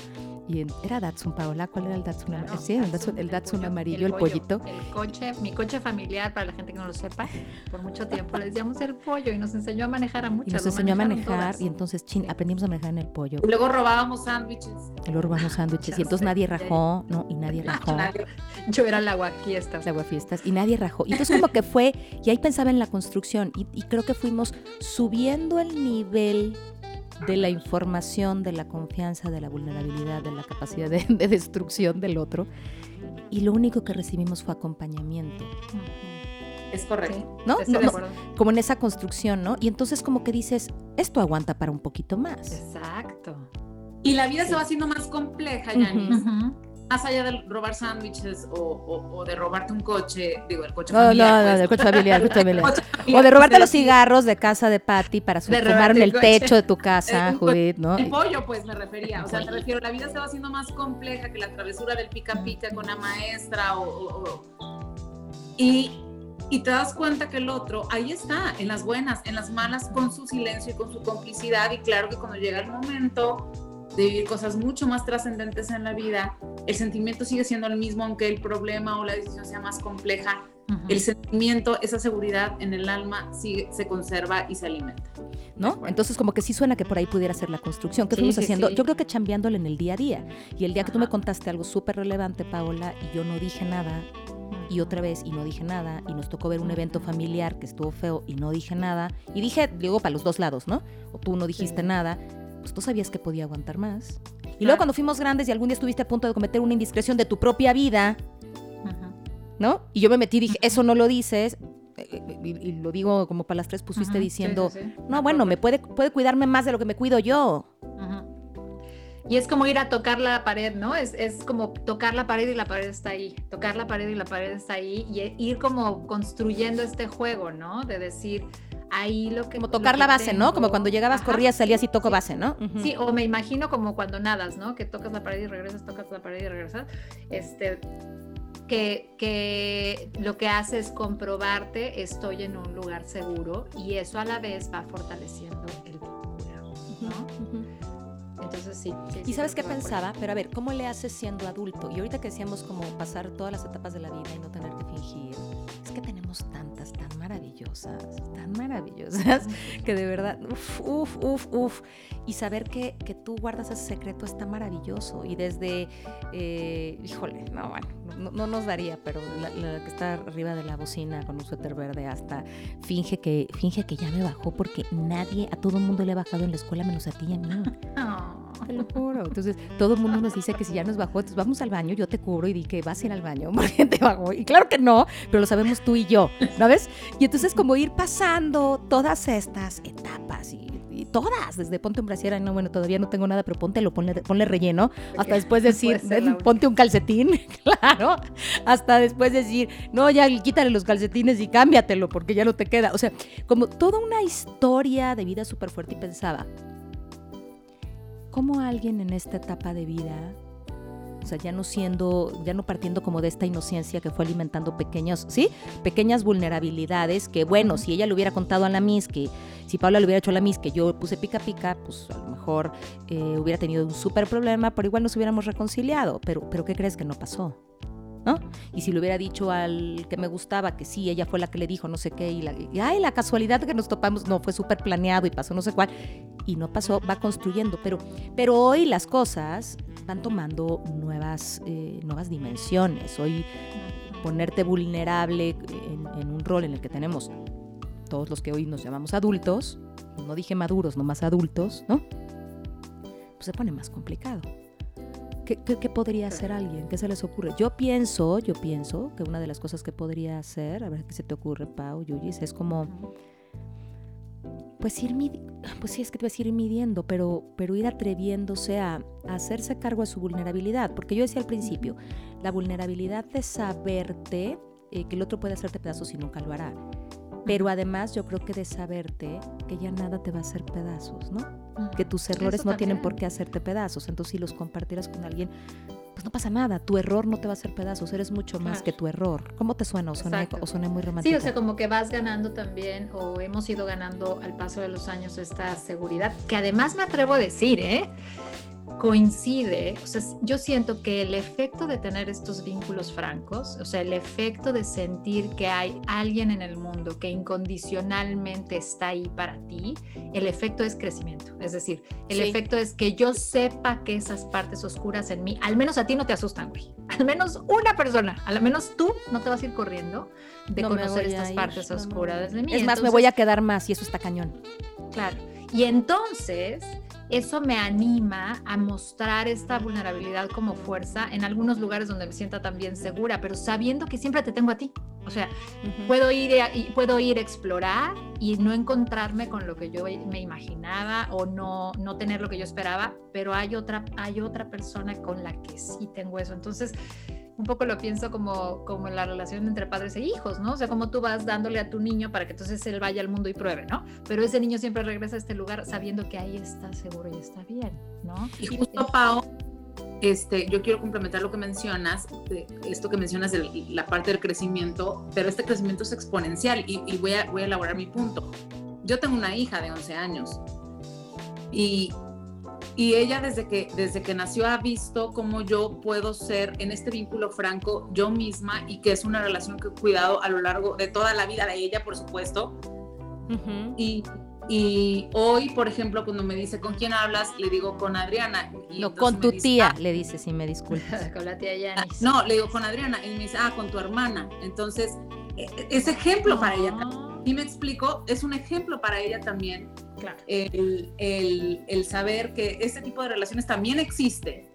Y era Datsun, Paola, ¿cuál era el Datsun amarillo? sí, el Datsun, el Datsun amarillo, el, pollito. El coche, mi coche familiar, para la gente que no lo sepa, por mucho tiempo le decíamos el pollo y nos enseñó a manejar a muchas. Y nos enseñó a manejar todas. y entonces, chin, aprendimos a manejar en el pollo. Y luego robábamos sándwiches. Y luego robábamos sándwiches y entonces nadie rajó, ¿no? Y nadie rajó. Yo era la aguafiestas. La aguafiestas y nadie rajó. Y entonces como que fue, y ahí pensaba en la construcción y, y creo que fuimos subiendo el nivel de la información, de la confianza, de la vulnerabilidad, de la capacidad de, de destrucción del otro. Y lo único que recibimos fue acompañamiento. Es correcto. ¿No? no, no como en esa construcción, ¿no? Y entonces como que dices, esto aguanta para un poquito más. Exacto. Y la vida sí. se va haciendo más compleja, Yanis. Uh -huh más allá de robar sándwiches o, de robarte un coche, digo, el coche no, familiar. No, no, pues. el coche familiar, el coche familiar. o de robarte los cigarros de casa de Patty para sumar en el, techo de tu casa, Judith, ¿no? El pollo, pues me refería. O sea, me refiero, la vida se va haciendo más compleja que la travesura del pica pica con la maestra o, y, y te das cuenta que el otro ahí está, en las buenas, en las malas, con su silencio y con su complicidad. Y claro que cuando llega el momento de vivir cosas mucho más trascendentes en la vida, el sentimiento sigue siendo el mismo, aunque el problema o la decisión sea más compleja. El sentimiento, esa seguridad en el alma sigue, se conserva y se alimenta. ¿No? Entonces, como que sí suena que por ahí pudiera ser la construcción. ¿Qué estamos haciendo? Yo creo que chambeándole en el día a día. Y el día que tú me contaste algo súper relevante, Paola, y yo no dije nada, y otra vez y no dije nada y nos tocó ver un evento familiar que estuvo feo y no dije nada y dije, digo, para los dos lados, ¿no? O tú no dijiste nada pues tú sabías que podía aguantar más. Y luego cuando fuimos grandes y algún día estuviste a punto de cometer una indiscreción de tu propia vida, ¿no? Y yo me metí y dije, eso no lo dices. Eh, eh, y, lo digo como para las tres pusiste diciendo, no, bueno, me puede, puede cuidarme más de lo que me cuido yo. Y es como ir a tocar la pared, ¿no? Es, es, como tocar la pared y la pared está ahí, tocar la pared y la pared está ahí, y ir como construyendo este juego, ¿no? De decir, ahí lo que... Como tocar la base, ¿no? Como cuando llegabas, corrías, salías y toco base, ¿no? Sí, o me imagino como cuando nadas, ¿no? Que tocas la pared y regresas, tocas la pared y regresas. Este, que, que, lo que hace es comprobarte estoy en un lugar seguro y eso a la vez va fortaleciendo el vínculo, ¿no? Entonces sí. ¿Y sabes qué pensaba? Pero a ver, ¿cómo le haces siendo adulto? Y ahorita que decíamos como pasar todas las etapas de la vida y no tener que fingir, es que tenemos tantas, tan maravillosas, tan maravillosas, que de verdad, uff, uff, uff, uff. Y saber que, que, tú guardas ese secreto está maravilloso. Y desde, eh, híjole, no, bueno, no, nos daría, pero la, que está arriba de la bocina con un suéter verde hasta finge que, finge que ya me bajó porque nadie, a todo el mundo le ha bajado en la escuela menos a ti y a mí. Te lo juro. Entonces, todo el mundo nos dice que si ya nos bajó, entonces vamos al baño, yo te cubro y di que vas a ir al baño porque te bajó. Y claro que no, pero lo sabemos tú y yo, ¿sabes? Y entonces como ir pasando todas estas etapas y, todas, desde ponte un brasier, no, bueno, todavía no tengo nada, pero lo ponle, ponle relleno, hasta después decir, ponte un calcetín, claro, hasta después decir, no, ya quítale los calcetines y cámbiatelo porque ya no te queda. O sea, como toda una historia de vida súper fuerte y pensaba, ¿cómo alguien en esta etapa de vida o sea, ya no siendo, ya no partiendo como de esta inocencia que fue alimentando pequeños, ¿sí? Pequeñas vulnerabilidades que, bueno, si ella le hubiera contado a la Miss que, si Paula le hubiera hecho a la Miss que yo puse pica pica, pues a lo mejor eh, hubiera tenido un súper problema, pero igual nos hubiéramos reconciliado. Pero, pero ¿qué crees que no pasó? Y si le hubiera dicho al que me gustaba que sí, ella fue la que le dijo no sé qué, y, la, ay, la casualidad que nos topamos, no, fue súper planeado y pasó no sé cuál, y no pasó, va construyendo, pero, pero hoy las cosas van tomando nuevas, eh, nuevas dimensiones, hoy ponerte vulnerable en, un rol en el que tenemos todos los que hoy nos llamamos adultos, no dije maduros, no más adultos, ¿no? Pues se pone más complicado. ¿Qué, podría hacer alguien? ¿Qué se les ocurre? Yo pienso, yo pienso que una de las cosas que podría hacer, a ver qué se te ocurre, Pau, Yuyis, es como, pues ir pues sí, es que te vas a ir midiendo, pero, pero ir atreviéndose a, hacerse cargo de su vulnerabilidad. Porque yo decía al principio, la vulnerabilidad de saberte eh, que el otro puede hacerte pedazos y nunca lo hará. Pero además yo creo que de saberte que ya nada te va a hacer pedazos, ¿no? Que tus errores no tienen por qué hacerte pedazos. Entonces si los compartieras con alguien, pues no pasa nada. Tu error no te va a hacer pedazos. Eres mucho más que tu error. ¿Cómo te suena? ¿O suena, o muy romántico? Sí, o sea, como que vas ganando también, o hemos ido ganando al paso de los años esta seguridad, que además me atrevo a decir, ¿eh? Coincide, o sea, yo siento que el efecto de tener estos vínculos francos, o sea, el efecto de sentir que hay alguien en el mundo que incondicionalmente está ahí para ti, el efecto es crecimiento. Es decir, el efecto es que yo sepa que esas partes oscuras en mí, al menos a ti no te asustan, güey. Al menos una persona, al menos tú no te vas a ir corriendo de conocer estas partes oscuras de mí. Es más, me voy a quedar más y eso está cañón. Claro. Y entonces eso me anima a mostrar esta vulnerabilidad como fuerza en algunos lugares donde me sienta también segura, pero sabiendo que siempre te tengo a ti. O sea, puedo, ir y puedo ir a explorar y no encontrarme con lo que yo me imaginaba o no, no tener lo que yo esperaba, pero hay otra, hay otra persona con la que sí tengo eso. Entonces, un poco lo pienso como, como la relación entre padres e hijos, ¿no? O sea, como tú vas dándole a tu niño para que entonces él vaya al mundo y pruebe, ¿no? Pero ese niño siempre regresa a este lugar sabiendo que ahí está seguro y está bien, ¿no? Y justo, Pau, este, yo quiero complementar lo que mencionas, esto que mencionas de la parte del crecimiento, pero este crecimiento es exponencial y, voy, a, voy a elaborar mi punto. Yo tengo una hija de 11 años y, y ella desde que, desde que nació ha visto cómo yo puedo ser en este vínculo franco yo misma y que es una relación que he cuidado a lo largo de toda la vida de ella, por supuesto. Y y hoy, por ejemplo, cuando me dice con quién hablas, le digo con Adriana. no, con tu tía, ah". le dice, si me disculpas. con la tía Yanis. no, le digo con Adriana. Y me dice, ah, con tu hermana. Entonces, e, e, es ejemplo para ella. Y me explico, es un ejemplo para ella también. Claro. El, el, el, saber que este tipo de relaciones también existe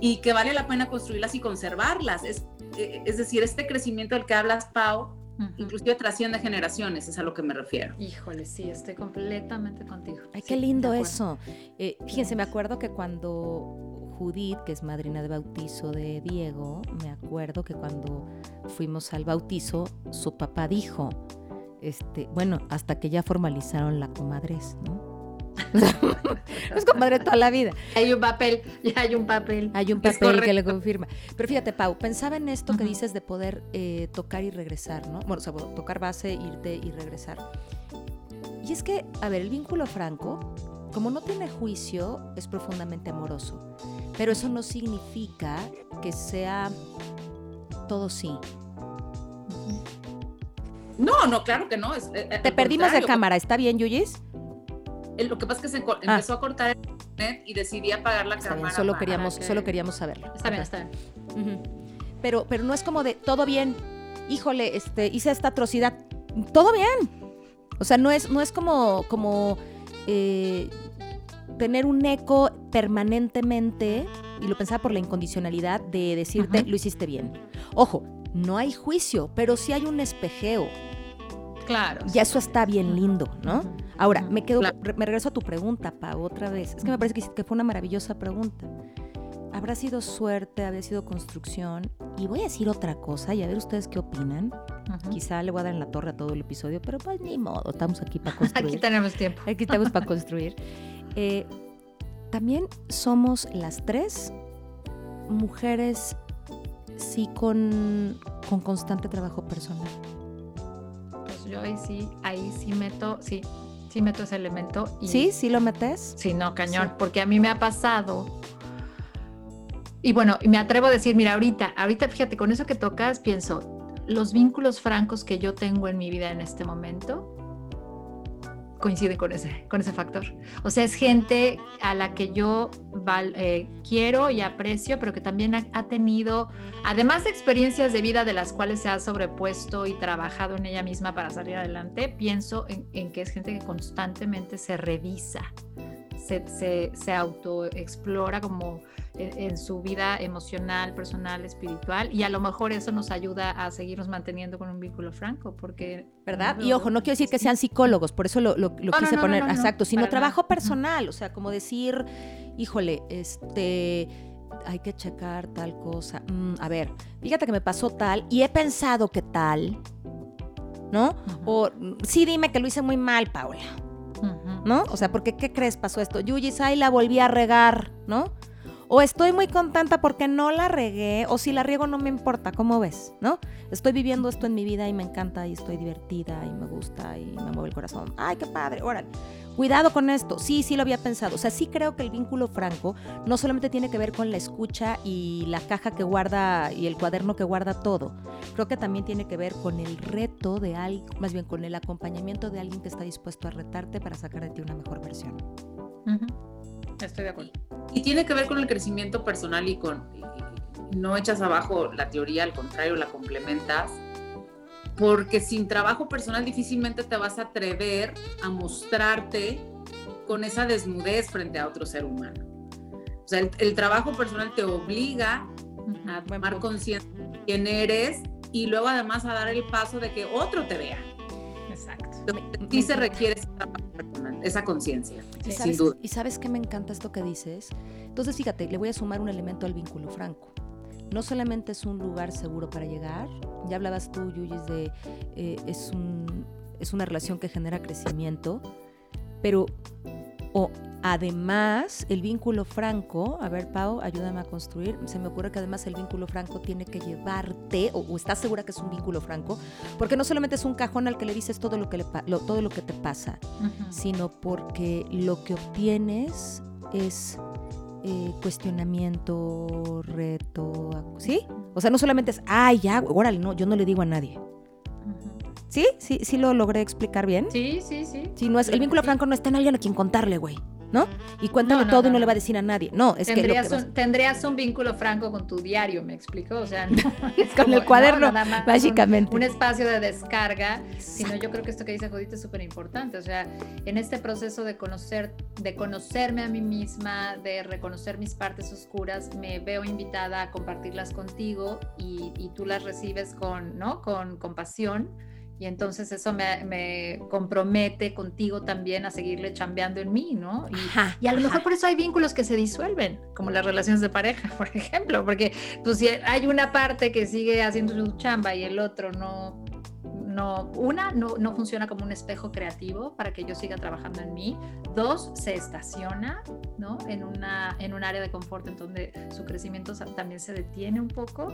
y que vale la pena construirlas y conservarlas. Es, e, es decir, este crecimiento del que hablas, Pau, inclusive trasciende generaciones, es a lo que me refiero. Híjole, sí, estoy completamente contigo. Ay, qué lindo eso. Eh, fíjense, me acuerdo que cuando Judith, que es madrina de bautizo de Diego, me acuerdo que cuando fuimos al bautizo, su papá dijo, este, bueno, hasta que ya formalizaron la comadres, ¿no? es comadre toda la vida. Hay un papel, ya hay un papel. Hay un papel que le confirma. Pero fíjate, Pau, pensaba en esto que dices de poder eh, tocar y regresar, ¿no? Bueno, o sea, tocar base, irte y regresar. Y es que, a ver, el vínculo franco, como no tiene juicio, es profundamente amoroso. Pero eso no significa que sea todo sí. No, no, claro que no. Eh, Te perdimos de cámara, ¿está bien, Yuyis? lo que pasa es que se ah. empezó a cortar el internet y decidí apagar la cámara. solo queríamos, solo queríamos saberlo. Está bien, está bien. Pero, pero no es como de todo bien, híjole, este, hice esta atrocidad. Todo bien. O sea, no es, no es como, como eh, tener un eco permanentemente, y lo pensaba por la incondicionalidad de decirte, lo hiciste bien. Ojo, no hay juicio, pero sí hay un espejeo. Claro. Ya eso está bien lindo, ¿no? Ahora, me quedo, me regreso a tu pregunta, Pau, otra vez. Es que me parece que, fue una maravillosa pregunta. ¿Habrá sido suerte? ¿Habría sido construcción? Y voy a decir otra cosa y a ver ustedes qué opinan. Quizá le voy a dar en la torre a todo el episodio, pero pues ni modo, estamos aquí para construir. aquí tenemos tiempo. Aquí estamos para construir. Eh, también somos las tres mujeres, sí, con, con constante trabajo personal. Pues yo ahí sí, ahí sí meto, sí, sí meto ese elemento. Y, ¿Sí? ¿Sí lo metes? Sí, no, cañón, porque a mí me ha pasado. Y bueno, me atrevo a decir, mira, ahorita, ahorita fíjate, con eso que tocas, pienso, los vínculos francos que yo tengo en mi vida en este momento, coincide con ese, con ese factor. O sea, es gente a la que yo eh, quiero y aprecio, pero que también ha, tenido, además de experiencias de vida de las cuales se ha sobrepuesto y trabajado en ella misma para salir adelante, pienso en que es gente que constantemente se revisa, se, se, autoexplora como en, su vida emocional, personal, espiritual, y a lo mejor eso nos ayuda a seguirnos manteniendo con un vínculo franco, porque... ¿Verdad? y ojo, no quiero decir que sean psicólogos, por eso lo, lo, quise poner, exacto, sino trabajo personal, o sea, como decir, híjole, este hay que checar tal cosa. Mm, a ver, fíjate que me pasó tal y he pensado que tal, ¿no? O sí, dime que lo hice muy mal, Paula. ¿No? O sea, porque ¿qué crees pasó esto? Yuyis, ahí la volví a regar, ¿no? O estoy muy contenta porque no la regué, o si la riego no me importa, ¿cómo ves? ¿No? Estoy viviendo esto en mi vida y me encanta y estoy divertida y me gusta y me mueve el corazón. ¡Ay, qué padre! Órale. Cuidado con esto. Sí, sí lo había pensado. O sea, sí creo que el vínculo franco no solamente tiene que ver con la escucha y la caja que guarda y el cuaderno que guarda todo. Creo que también tiene que ver con el reto de alguien, más bien con el acompañamiento de alguien que está dispuesto a retarte para sacar de ti una mejor versión. Estoy de acuerdo. Y tiene que ver con el crecimiento personal y con, no echas abajo la teoría, al contrario, la complementas, porque sin trabajo personal difícilmente te vas a atrever a mostrarte con esa desnudez frente a otro ser humano. O sea, el, trabajo personal te obliga a tomar conciencia de quién eres y luego además a dar el paso de que otro te vea. Sí se requiere esa conciencia, ¿Y sin duda. y sabes qué me encanta esto que dices. Entonces, fíjate, le voy a sumar un elemento al vínculo franco. No solamente es un lugar seguro para llegar, ya hablabas tú, Yuyis, de eh, es, un, es una relación que genera crecimiento, pero o además el vínculo franco, a ver Pau, ayúdame a construir, se me ocurre que además el vínculo franco tiene que llevarte, o, o estás segura que es un vínculo franco, porque no solamente es un cajón al que le dices todo lo que, le lo- todo lo que te pasa, sino porque lo que obtienes es eh, cuestionamiento, reto, ¿sí? O sea, no solamente es, ay, ya, órale, no, yo no le digo a nadie. ¿Sí? ¿Sí, sí lo logré explicar bien? Sí, sí, sí. Sí, no es, el vínculo franco no está en alguien a quien contarle, güey, ¿no? Y No, no, todo y no, le va a decir a nadie. No, es que que tendrías, vas- un, tendrías un vínculo franco con tu diario, ¿me explico? O sea, no es Con el cuaderno, más básicamente. Un, un espacio de descarga, sino yo creo que esto que dice Judith es súper importante. O sea, en este proceso de conocer, de conocerme a mí misma, de reconocer mis partes oscuras, me veo invitada a compartirlas contigo y, y tú las recibes con, ¿no? con compasión. Y entonces eso me, me compromete contigo también a seguirle chambeando en mí, ¿no? Y, Ajá, y a lo mejor ajá. por eso hay vínculos que se disuelven, como las relaciones de pareja, por ejemplo, porque pues si hay una parte que sigue haciendo su chamba y el otro no, no, una, no, no funciona como un espejo creativo para que yo siga trabajando en mí, dos, se estaciona, ¿no? En, una, en un área de confort en donde su crecimiento también se detiene un poco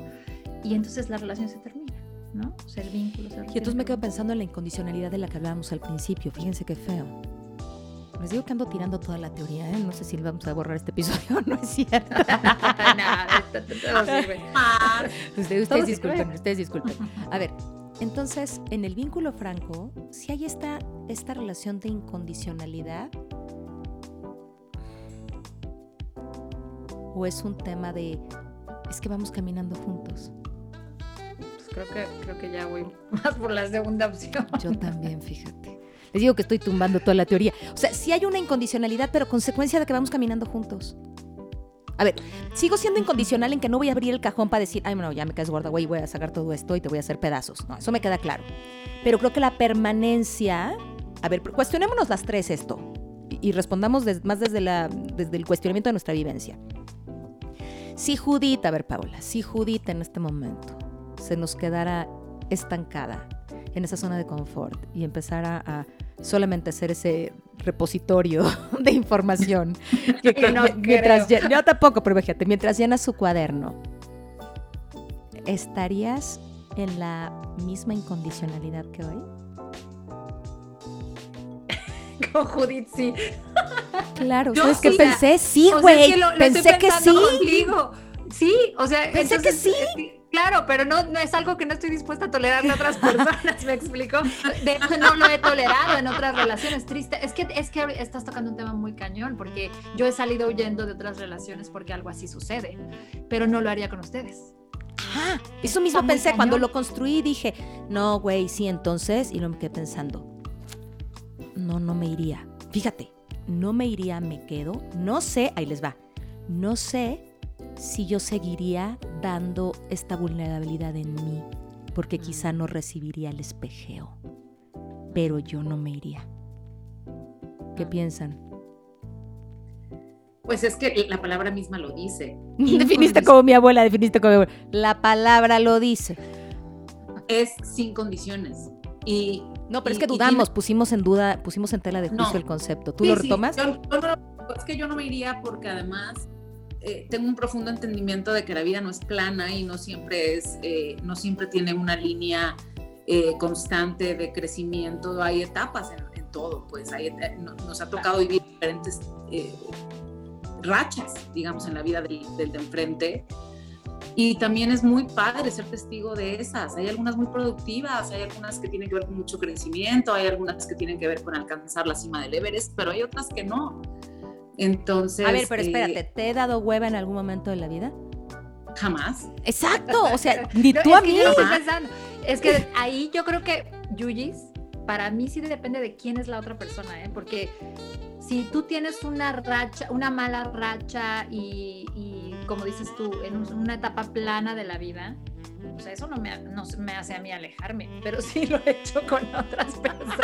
y entonces la relación se termina, ¿no? O sea, el vínculo Y entonces me quedo pensando en la incondicionalidad de la que hablábamos al principio. Fíjense qué feo. Les digo que ando tirando toda la teoría, ¿eh? No sé si vamos a borrar este episodio, no es cierto. Todo sirve. Ustedes, disculpen, ustedes disculpen. A ver, entonces, en el vínculo franco, si hay esta, esta relación de incondicionalidad, o es un tema de, es que vamos caminando juntos. Creo que, creo que ya voy más por la segunda opción. Yo también, fíjate. Les digo que estoy tumbando toda la teoría. O sea, sí hay una incondicionalidad, pero consecuencia de que vamos caminando juntos. A ver, sigo siendo incondicional en que no voy a abrir el cajón para decir, ay, bueno, ya me caes gorda, güey, voy a sacar todo esto y te voy a hacer pedazos. No, eso me queda claro. Pero creo que la permanencia. A ver, cuestionémonos las tres esto. Y, respondamos más desde, el cuestionamiento de nuestra vivencia. Si Judith, a ver, Paula, si Judith en este momento se nos quedara estancada en esa zona de confort y empezara a solamente ser ese repositorio de información. que- que No mi- mientras creo. yo tampoco, pero fíjate, mientras llenas su cuaderno, ¿estarías en la misma incondicionalidad que hoy? Con Judith, sí. Claro, Yo ¿sabes qué sí. pensé? Sí, O sea, güey, es que pensé que sí. contigo. Sí, o sea, Pensé que sí. Claro, pero no, no es algo que no estoy dispuesta a tolerar de otras personas, ¿me explico? De hecho, no lo he tolerado en otras relaciones. Triste. Es que, es que estás tocando un tema muy cañón, porque yo he salido huyendo de otras relaciones porque algo así sucede, pero no lo haría con ustedes. Ajá, eso mismo Está pensé cuando lo construí dije, no, güey, sí, entonces, y lo me quedé pensando, no, no me iría. Fíjate, no me iría, me quedo, no sé, ahí les va, no sé si yo seguiría dando esta vulnerabilidad en mí, porque quizá no recibiría el espejeo, pero yo no me iría. ¿Qué piensan? Pues es que la palabra misma lo dice. Definiste como mi abuela, definiste como mi abuela. La palabra lo dice. Es sin condiciones. Y No, pero es que dudamos, pusimos en duda, pusimos en tela de juicio No. el concepto. ¿Tú Sí, lo sí, retomas? yo- yo no- es que yo no me iría porque además eh, tengo un profundo entendimiento de que la vida no es plana y no siempre es, eh, no siempre tiene una línea eh, constante de crecimiento. Hay etapas en, en todo, pues hay, nos ha tocado vivir diferentes eh, rachas, digamos, en la vida del, del de enfrente. Y también es muy padre ser testigo de esas. Hay algunas muy productivas, hay algunas que tienen que ver con mucho crecimiento, hay algunas que tienen que ver con alcanzar la cima del Everest, pero hay otras que no. Entonces. A ver, pero eh, espérate, ¿te he dado hueva en algún momento de la vida? jamás. Exacto, o sea, ni tú a mí. es que ahí yo creo que Yuyis, para mí sí depende de quién es la otra persona, ¿eh? porque si tú tienes una racha, una mala racha y, y, como dices tú, en un- una etapa plana de la vida, O sea, eso no me, no me hace a mí alejarme, pero sí lo he hecho con otras personas.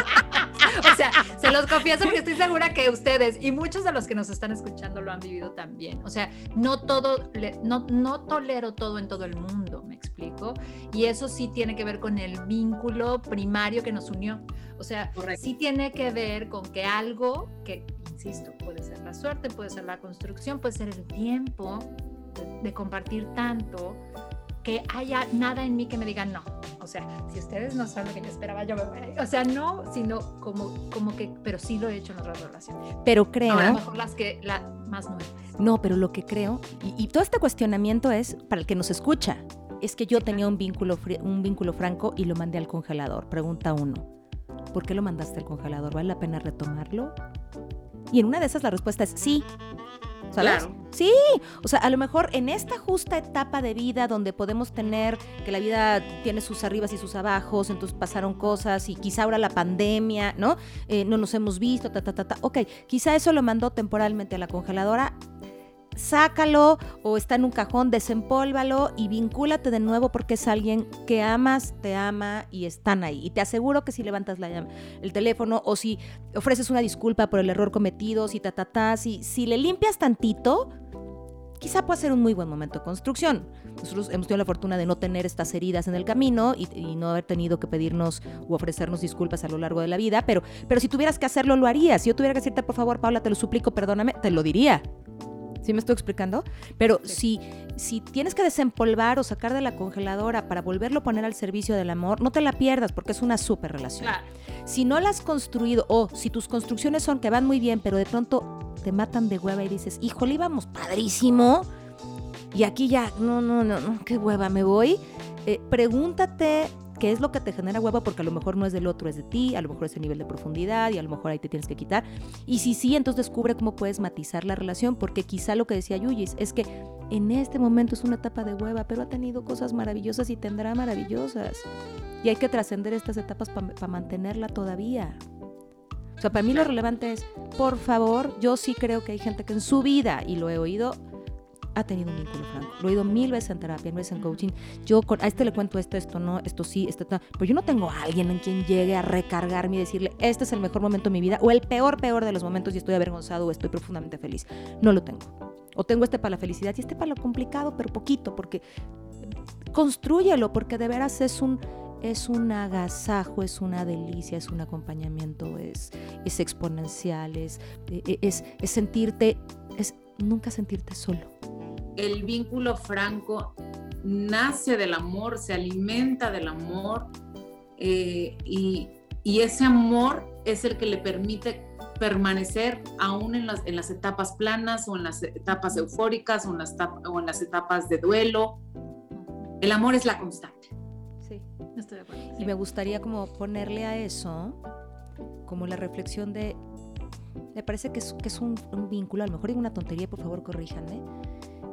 o sea, se los confieso porque estoy segura que ustedes y muchos de los que nos están escuchando lo han vivido también. O sea, no todo, no, no tolero todo en todo el mundo, me explico. Y eso sí tiene que ver con el vínculo primario que nos unió. O sea, sí tiene que ver con que algo que, insisto, puede ser la suerte, puede ser la construcción, puede ser el tiempo de compartir tanto que haya nada en mí que me diga no. O sea, si ustedes no saben lo que yo esperaba, yo me O sea, no, sino como, como que, pero sí lo he hecho en otras relaciones. Pero creo. a lo mejor las que, la más nuevas. No, pero lo que creo, y, todo este cuestionamiento es para el que nos escucha, es que yo tenía un vínculo, un vínculo franco y lo mandé al congelador. Pregunta uno, ¿por qué lo mandaste al congelador? ¿Vale la pena retomarlo? Y en una de esas la respuesta es sí. ¿Sabes? Sí, o sea, a lo mejor en esta justa etapa de vida donde podemos tener que la vida tiene sus arribas y sus abajos, entonces pasaron cosas y quizá ahora la pandemia, ¿no? Eh, no nos hemos visto, ta, ta, ta, ta. Ok, quizá eso lo mandó temporalmente a la congeladora sácalo o está en un cajón, desempólvalo y vincúlate de nuevo porque es alguien que amas, te ama y están ahí. Y te aseguro que si levantas la, el teléfono o si ofreces una disculpa por el error cometido, si ta, ta, si, si le limpias tantito, quizá pueda ser un muy buen momento de construcción. Nosotros hemos tenido la fortuna de no tener estas heridas en el camino y, no haber tenido que pedirnos u ofrecernos disculpas a lo largo de la vida, pero, pero si tuvieras que hacerlo, lo harías. Si yo tuviera que decirte, por favor, Paula, te lo suplico, perdóname, te lo diría. ¿Sí me estoy explicando? Pero si, si tienes que desempolvar o sacar de la congeladora para volverlo a poner al servicio del amor, no te la pierdas porque es una súper relación. Si no la has construido o si tus construcciones son que van muy bien, pero de pronto te matan de hueva y dices, híjole, íbamos padrísimo. Y aquí ya, no, no, no, no qué hueva, me voy. Eh, pregúntate qué es lo que te genera hueva, porque a lo mejor no es del otro, es de ti, a lo mejor es el nivel de profundidad y a lo mejor ahí te tienes que quitar. Y si sí, entonces descubre cómo puedes matizar la relación, porque quizá lo que decía Yuyis es que en este momento es una etapa de hueva, pero ha tenido cosas maravillosas y tendrá maravillosas. Y hay que trascender estas etapas para mantenerla todavía. O sea, para mí lo relevante es, por favor, yo sí creo que hay gente que en su vida, y lo he oído, ha tenido un vínculo franco. Lo he oído mil veces en terapia, mil veces en coaching. Yo con, a este le cuento esto, esto no, esto sí, esto no. Pero yo no tengo a alguien en quien llegue a recargarme y decirle, este es el mejor momento de mi vida o el peor, peor de los momentos y estoy avergonzado o estoy profundamente feliz. No lo tengo. O tengo este para la felicidad y este para lo complicado, pero poquito, porque construyelo, porque de veras es un es un agasajo, es una delicia, es un acompañamiento, es, es exponencial, es, es, es sentirte, es nunca sentirte solo el vínculo franco nace del amor, se alimenta del amor eh, y, ese amor es el que le permite permanecer aún en las, en las etapas planas o en las etapas eufóricas o en las, o en las etapas de duelo. El amor es la constante. Sí, estoy de acuerdo. Y me gustaría como ponerle a eso como la reflexión de, me parece que es, que es un, un vínculo, a lo mejor digo una tontería, por favor corríjanme,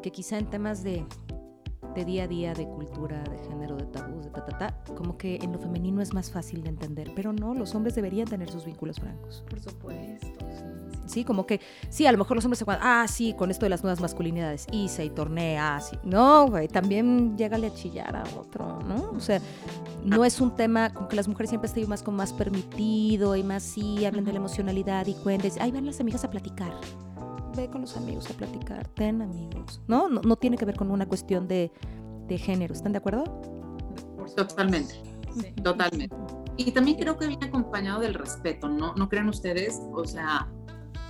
que quizá en temas de, de día a día, de cultura, de género, de tabús, de ta, ta, ta, como que en lo femenino es más fácil de entender, pero no, los hombres deberían tener sus vínculos francos. Por supuesto, sí. Sí, como que, sí, a lo mejor los hombres se cuentan, ah, sí, con esto de las nuevas masculinidades, hice y torné, ah, sí. No, güey, también llégale a chillar a otro, ¿no? O sea, no es un tema como que las mujeres siempre estén más con más permitido y más, sí, hablen de la emocionalidad y cuenten, ahí van las amigas a platicar ve con los amigos a platicar, ten amigos, ¿no? No, tiene que ver con una cuestión de, género, ¿están de acuerdo? Totalmente, totalmente. Y también creo que viene acompañado del respeto, ¿no? ¿No crean ustedes? O sea,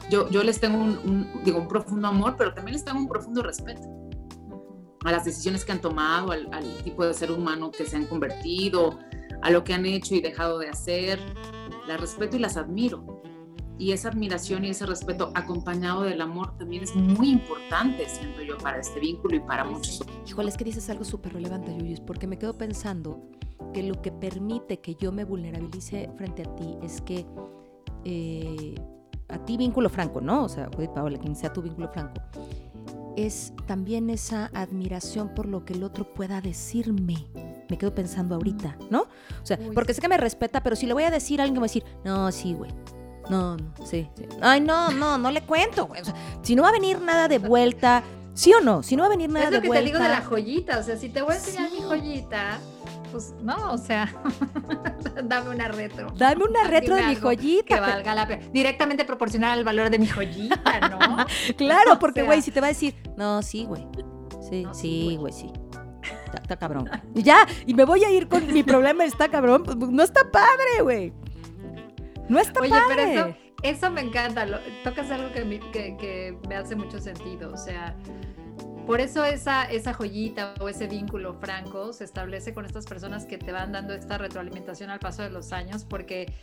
yo, yo les tengo un, digo, un profundo amor, pero también les tengo un profundo respeto a las decisiones que han tomado, al, al tipo de ser humano que se han convertido, a lo que han hecho y dejado de hacer. Las respeto y las admiro y esa admiración y ese respeto acompañado del amor también es muy importante, siento yo, para este vínculo y para muchos. Híjole, es que dices algo súper relevante, Yuyis, porque me quedo pensando que lo que permite que yo me vulnerabilice frente a ti es que eh, a ti vínculo franco, ¿no? O sea, oye, Paola, quien sea tu vínculo franco, es también esa admiración por lo que el otro pueda decirme. Me quedo pensando ahorita, ¿no? O sea, porque sé que me respeta, pero si le voy a decir a alguien que me va a decir, no, sí, güey, no, no, sí, Ay, no, no, no le cuento, güey. si no va a venir nada de vuelta, ¿Sí o no? Si no va a venir nada es lo de que te digo de la vuelta. joyita, o sea, si te voy a enseñar mi Sí. joyita, pues no, o sea, dame una retro. Dame una retro de mi joyita. Que valga la pena. Directamente proporcional al valor de mi joyita, ¿no? Claro, O porque, sea- güey, si te va a decir, no, sí, güey. Sí, No, sí, sí, güey. güey, sí. Está, está cabrón. Y ya, y me voy a ir con mi problema, está cabrón. Pues, no está padre, güey. No está Oye, padre. pero eso, eso me encanta. lo- tocas algo que, me- que, que me hace mucho sentido. O sea, por eso esa, esa joyita o ese vínculo franco se establece con estas personas que te van dando esta retroalimentación al paso de los años, porque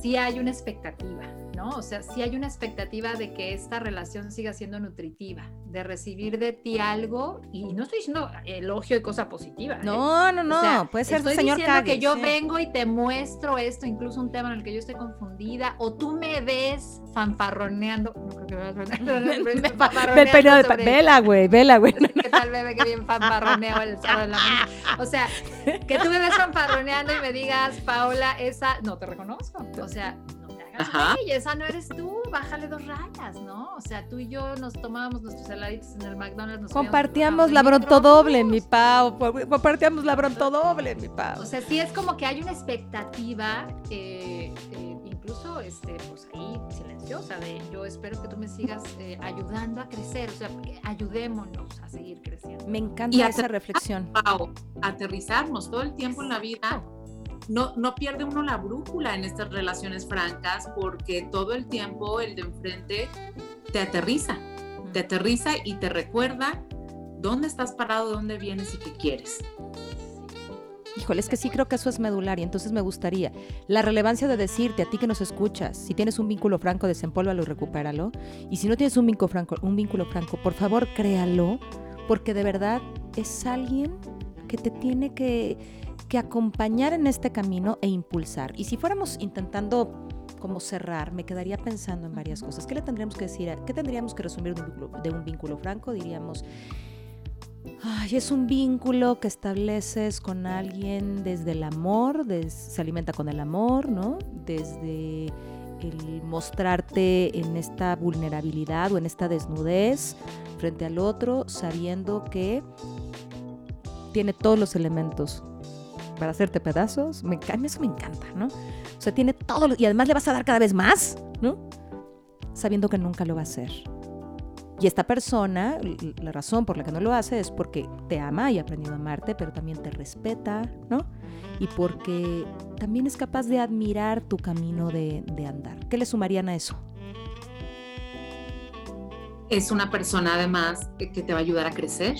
sí hay una expectativa, ¿no? O sea, sí hay una expectativa de que esta relación siga siendo nutritiva, de recibir de ti algo, y no estoy diciendo elogio y cosa positiva. ¿eh? No, no, no. O sea, puede ser estoy señor diciendo Cague. que yo sí. vengo y te muestro esto, incluso un tema en el que yo estoy confundida, o tú me ves fanfarroneando. No creo que me de pa- sobre- Vela, güey, vela, güey. ¿Qué tal, bebé? Que bien fanfarroneo el sábado en la mañana. O sea, que tú me ves fanfarroneando y me digas, Paola, esa no te reconozco. O sea, no te hagas güey, esa no eres tú, bájale dos rayas, ¿no? O sea, tú y yo nos tomábamos nuestros heladitos en el McDonald's. nos Compartíamos la a un brontodoble, mi. Pau. Compartíamos la brontodoble, mi Pau. O sea, sí es como que hay una expectativa, eh, eh, incluso este, pues ahí silenciosa, de yo espero que tú me sigas eh, ayudando a crecer, o sea, que ayudémonos a seguir creciendo. Me encanta Y esa reflexión. Pau, aterrizarnos todo el tiempo en la vida. No, no pierde uno la brújula en estas relaciones francas porque todo el tiempo el de enfrente te aterriza, te aterriza y te recuerda dónde estás parado, dónde vienes y qué quieres. Híjole, es que sí creo que eso es medular y entonces me gustaría la relevancia de decirte a ti que nos escuchas, si tienes un vínculo franco, desempólvalo y recupéralo. Y si no tienes un vínculo franco, un vínculo franco, por favor, créalo, porque de verdad es alguien que te tiene que, que acompañar en este camino e impulsar. Y si fuéramos intentando como cerrar, me quedaría pensando en varias cosas. ¿Qué le tendríamos que decir? ¿Qué tendríamos que resumir de un vínculo, de un vínculo franco? Diríamos, Ay, es un vínculo que estableces con alguien desde el amor, se alimenta con el amor, ¿no? Desde el mostrarte en esta vulnerabilidad o en esta desnudez frente al otro, sabiendo que tiene todos los elementos para hacerte pedazos. Me, eso me encanta, ¿no? O sea, tiene todo y además le vas a dar cada vez más, ¿no? Sabiendo que nunca lo va a hacer. Y esta persona, la razón por la que no lo hace es porque te ama y ha aprendido a amarte, pero también te respeta, ¿no? Y porque también es capaz de admirar tu camino de, de andar. ¿Qué le sumarían a eso? Es una persona además que te va a ayudar a crecer,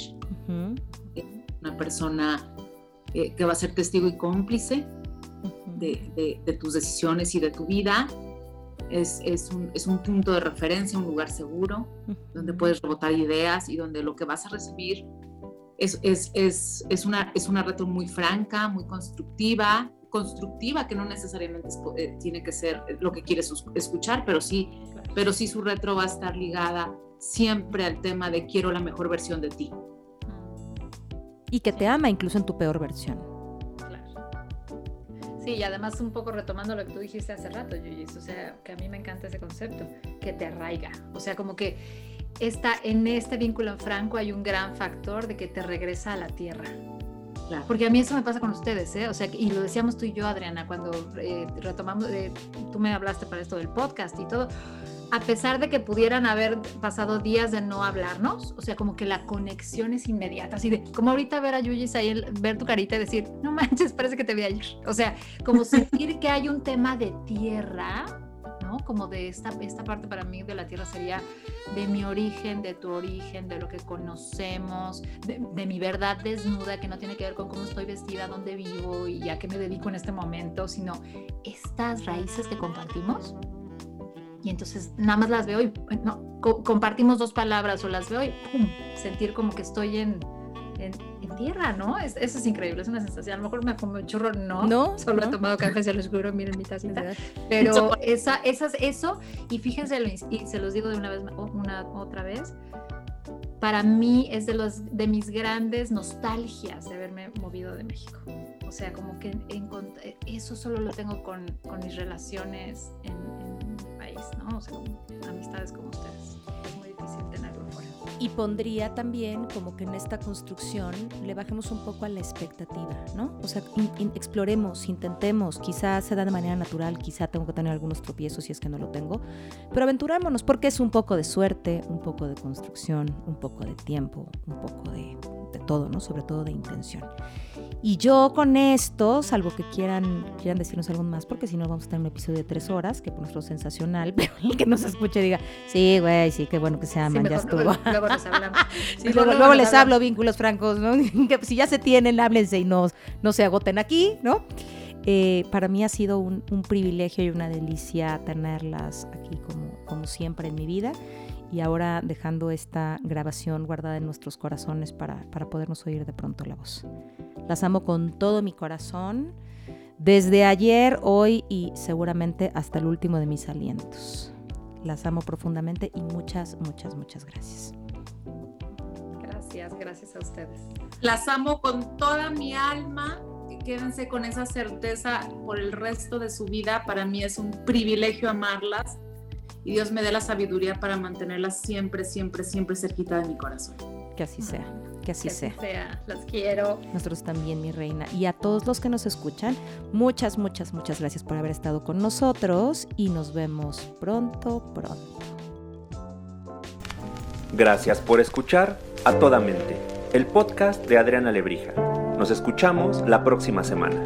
una persona eh, que va a ser testigo y cómplice ujú. de, de- de tus decisiones y de tu vida. Es, es un, es un punto de referencia, un lugar seguro, donde puedes rebotar ideas y donde lo que vas a recibir es, es, es, es una, es una reto muy franca, muy constructiva, constructiva que no necesariamente es- eh, tiene que ser lo que quieres escuchar, pero sí, pero sí su retro va a estar ligada siempre al tema de quiero la mejor versión de ti. Y que te ama incluso en tu peor versión. Sí, y además un poco retomando lo que tú dijiste hace rato, Yuyis, o sea, que a mí me encanta ese concepto, que te arraiga. O sea, como que esta, en este vínculo en franco hay un gran factor de que te regresa a la tierra. Claro. Porque a mí eso me pasa con ustedes, ¿eh? O sea, y lo decíamos tú y yo, Adriana, cuando eh, retomamos, eh, tú me hablaste para esto del podcast y todo, a pesar de que pudieran haber pasado días de no hablarnos, o sea, como que la conexión es inmediata, así de, como ahorita ver a Yuyis ahí, ver tu carita y decir, no manches, parece que te vi ayer. O sea, como sentir que hay un tema de tierra, Como de esta, esta parte para mí de la tierra sería de mi origen, de tu origen, de lo que conocemos, de, de mi verdad desnuda, que no tiene que ver con cómo estoy vestida, dónde vivo y a qué me dedico en este momento, sino estas raíces que compartimos. Y entonces nada más las veo y no, co- compartimos dos palabras o las veo y ¡pum! sentir como que estoy en, en, en tierra, ¿no? Es- eso es increíble, es una sensación. A lo mejor me fumo un churro, no. No, Solo no. he tomado café, se los juro, miren mi tacita. Pero esa, esas, eso, y fíjense, lo y se los digo de una vez, una otra vez, para mí es de, los, de mis grandes nostalgias de haberme movido de México. O sea, como que encont- eso solo lo tengo con, con mis relaciones en, en mi país, ¿no? O sea, con amistades como ustedes. Es muy difícil tenerlo fuera. Y pondría también como que en esta construcción le bajemos un poco a la expectativa, ¿no? O sea, exploremos, intentemos, quizás se da de manera natural, quizá tengo que tener algunos tropiezos si es que no lo tengo, pero aventurémonos porque es un poco de suerte, un poco de construcción, un poco de tiempo, un poco de, de todo, ¿no? Sobre todo de intención. Y yo con esto, salvo que quieran, quieran decirnos algo más, porque si no vamos a tener un episodio de tres horas, que por nuestro sensacional, pero el que nos escuche diga, sí, güey, sí, qué bueno que se aman, ya estuvo. Luego, les hablamos. luego, les hablo vínculos francos, ¿no? que si ya se tienen, háblense y no, no se agoten aquí, ¿no? Eh, para mí ha sido un, un, privilegio y una delicia tenerlas aquí como, como siempre en mi vida y ahora dejando esta grabación guardada en nuestros corazones para, para podernos oír de pronto la voz. Las amo con todo mi corazón, desde ayer, hoy y seguramente hasta el último de mis alientos. Las amo profundamente y muchas, muchas, muchas gracias. Gracias, gracias a ustedes. Las amo con toda mi alma. Quédense con esa certeza por el resto de su vida. Para mí es un privilegio amarlas y Dios me dé la sabiduría para mantenerlas siempre, siempre, siempre cerquita de mi corazón. Que así sea. Que así sea. sea. Las quiero. Nosotros también, mi reina. Y a todos los que nos escuchan, muchas, muchas, muchas gracias por haber estado con nosotros y nos vemos pronto, pronto. Gracias por escuchar a toda mente, el podcast de Adriana Lebrija. Nos escuchamos la próxima semana.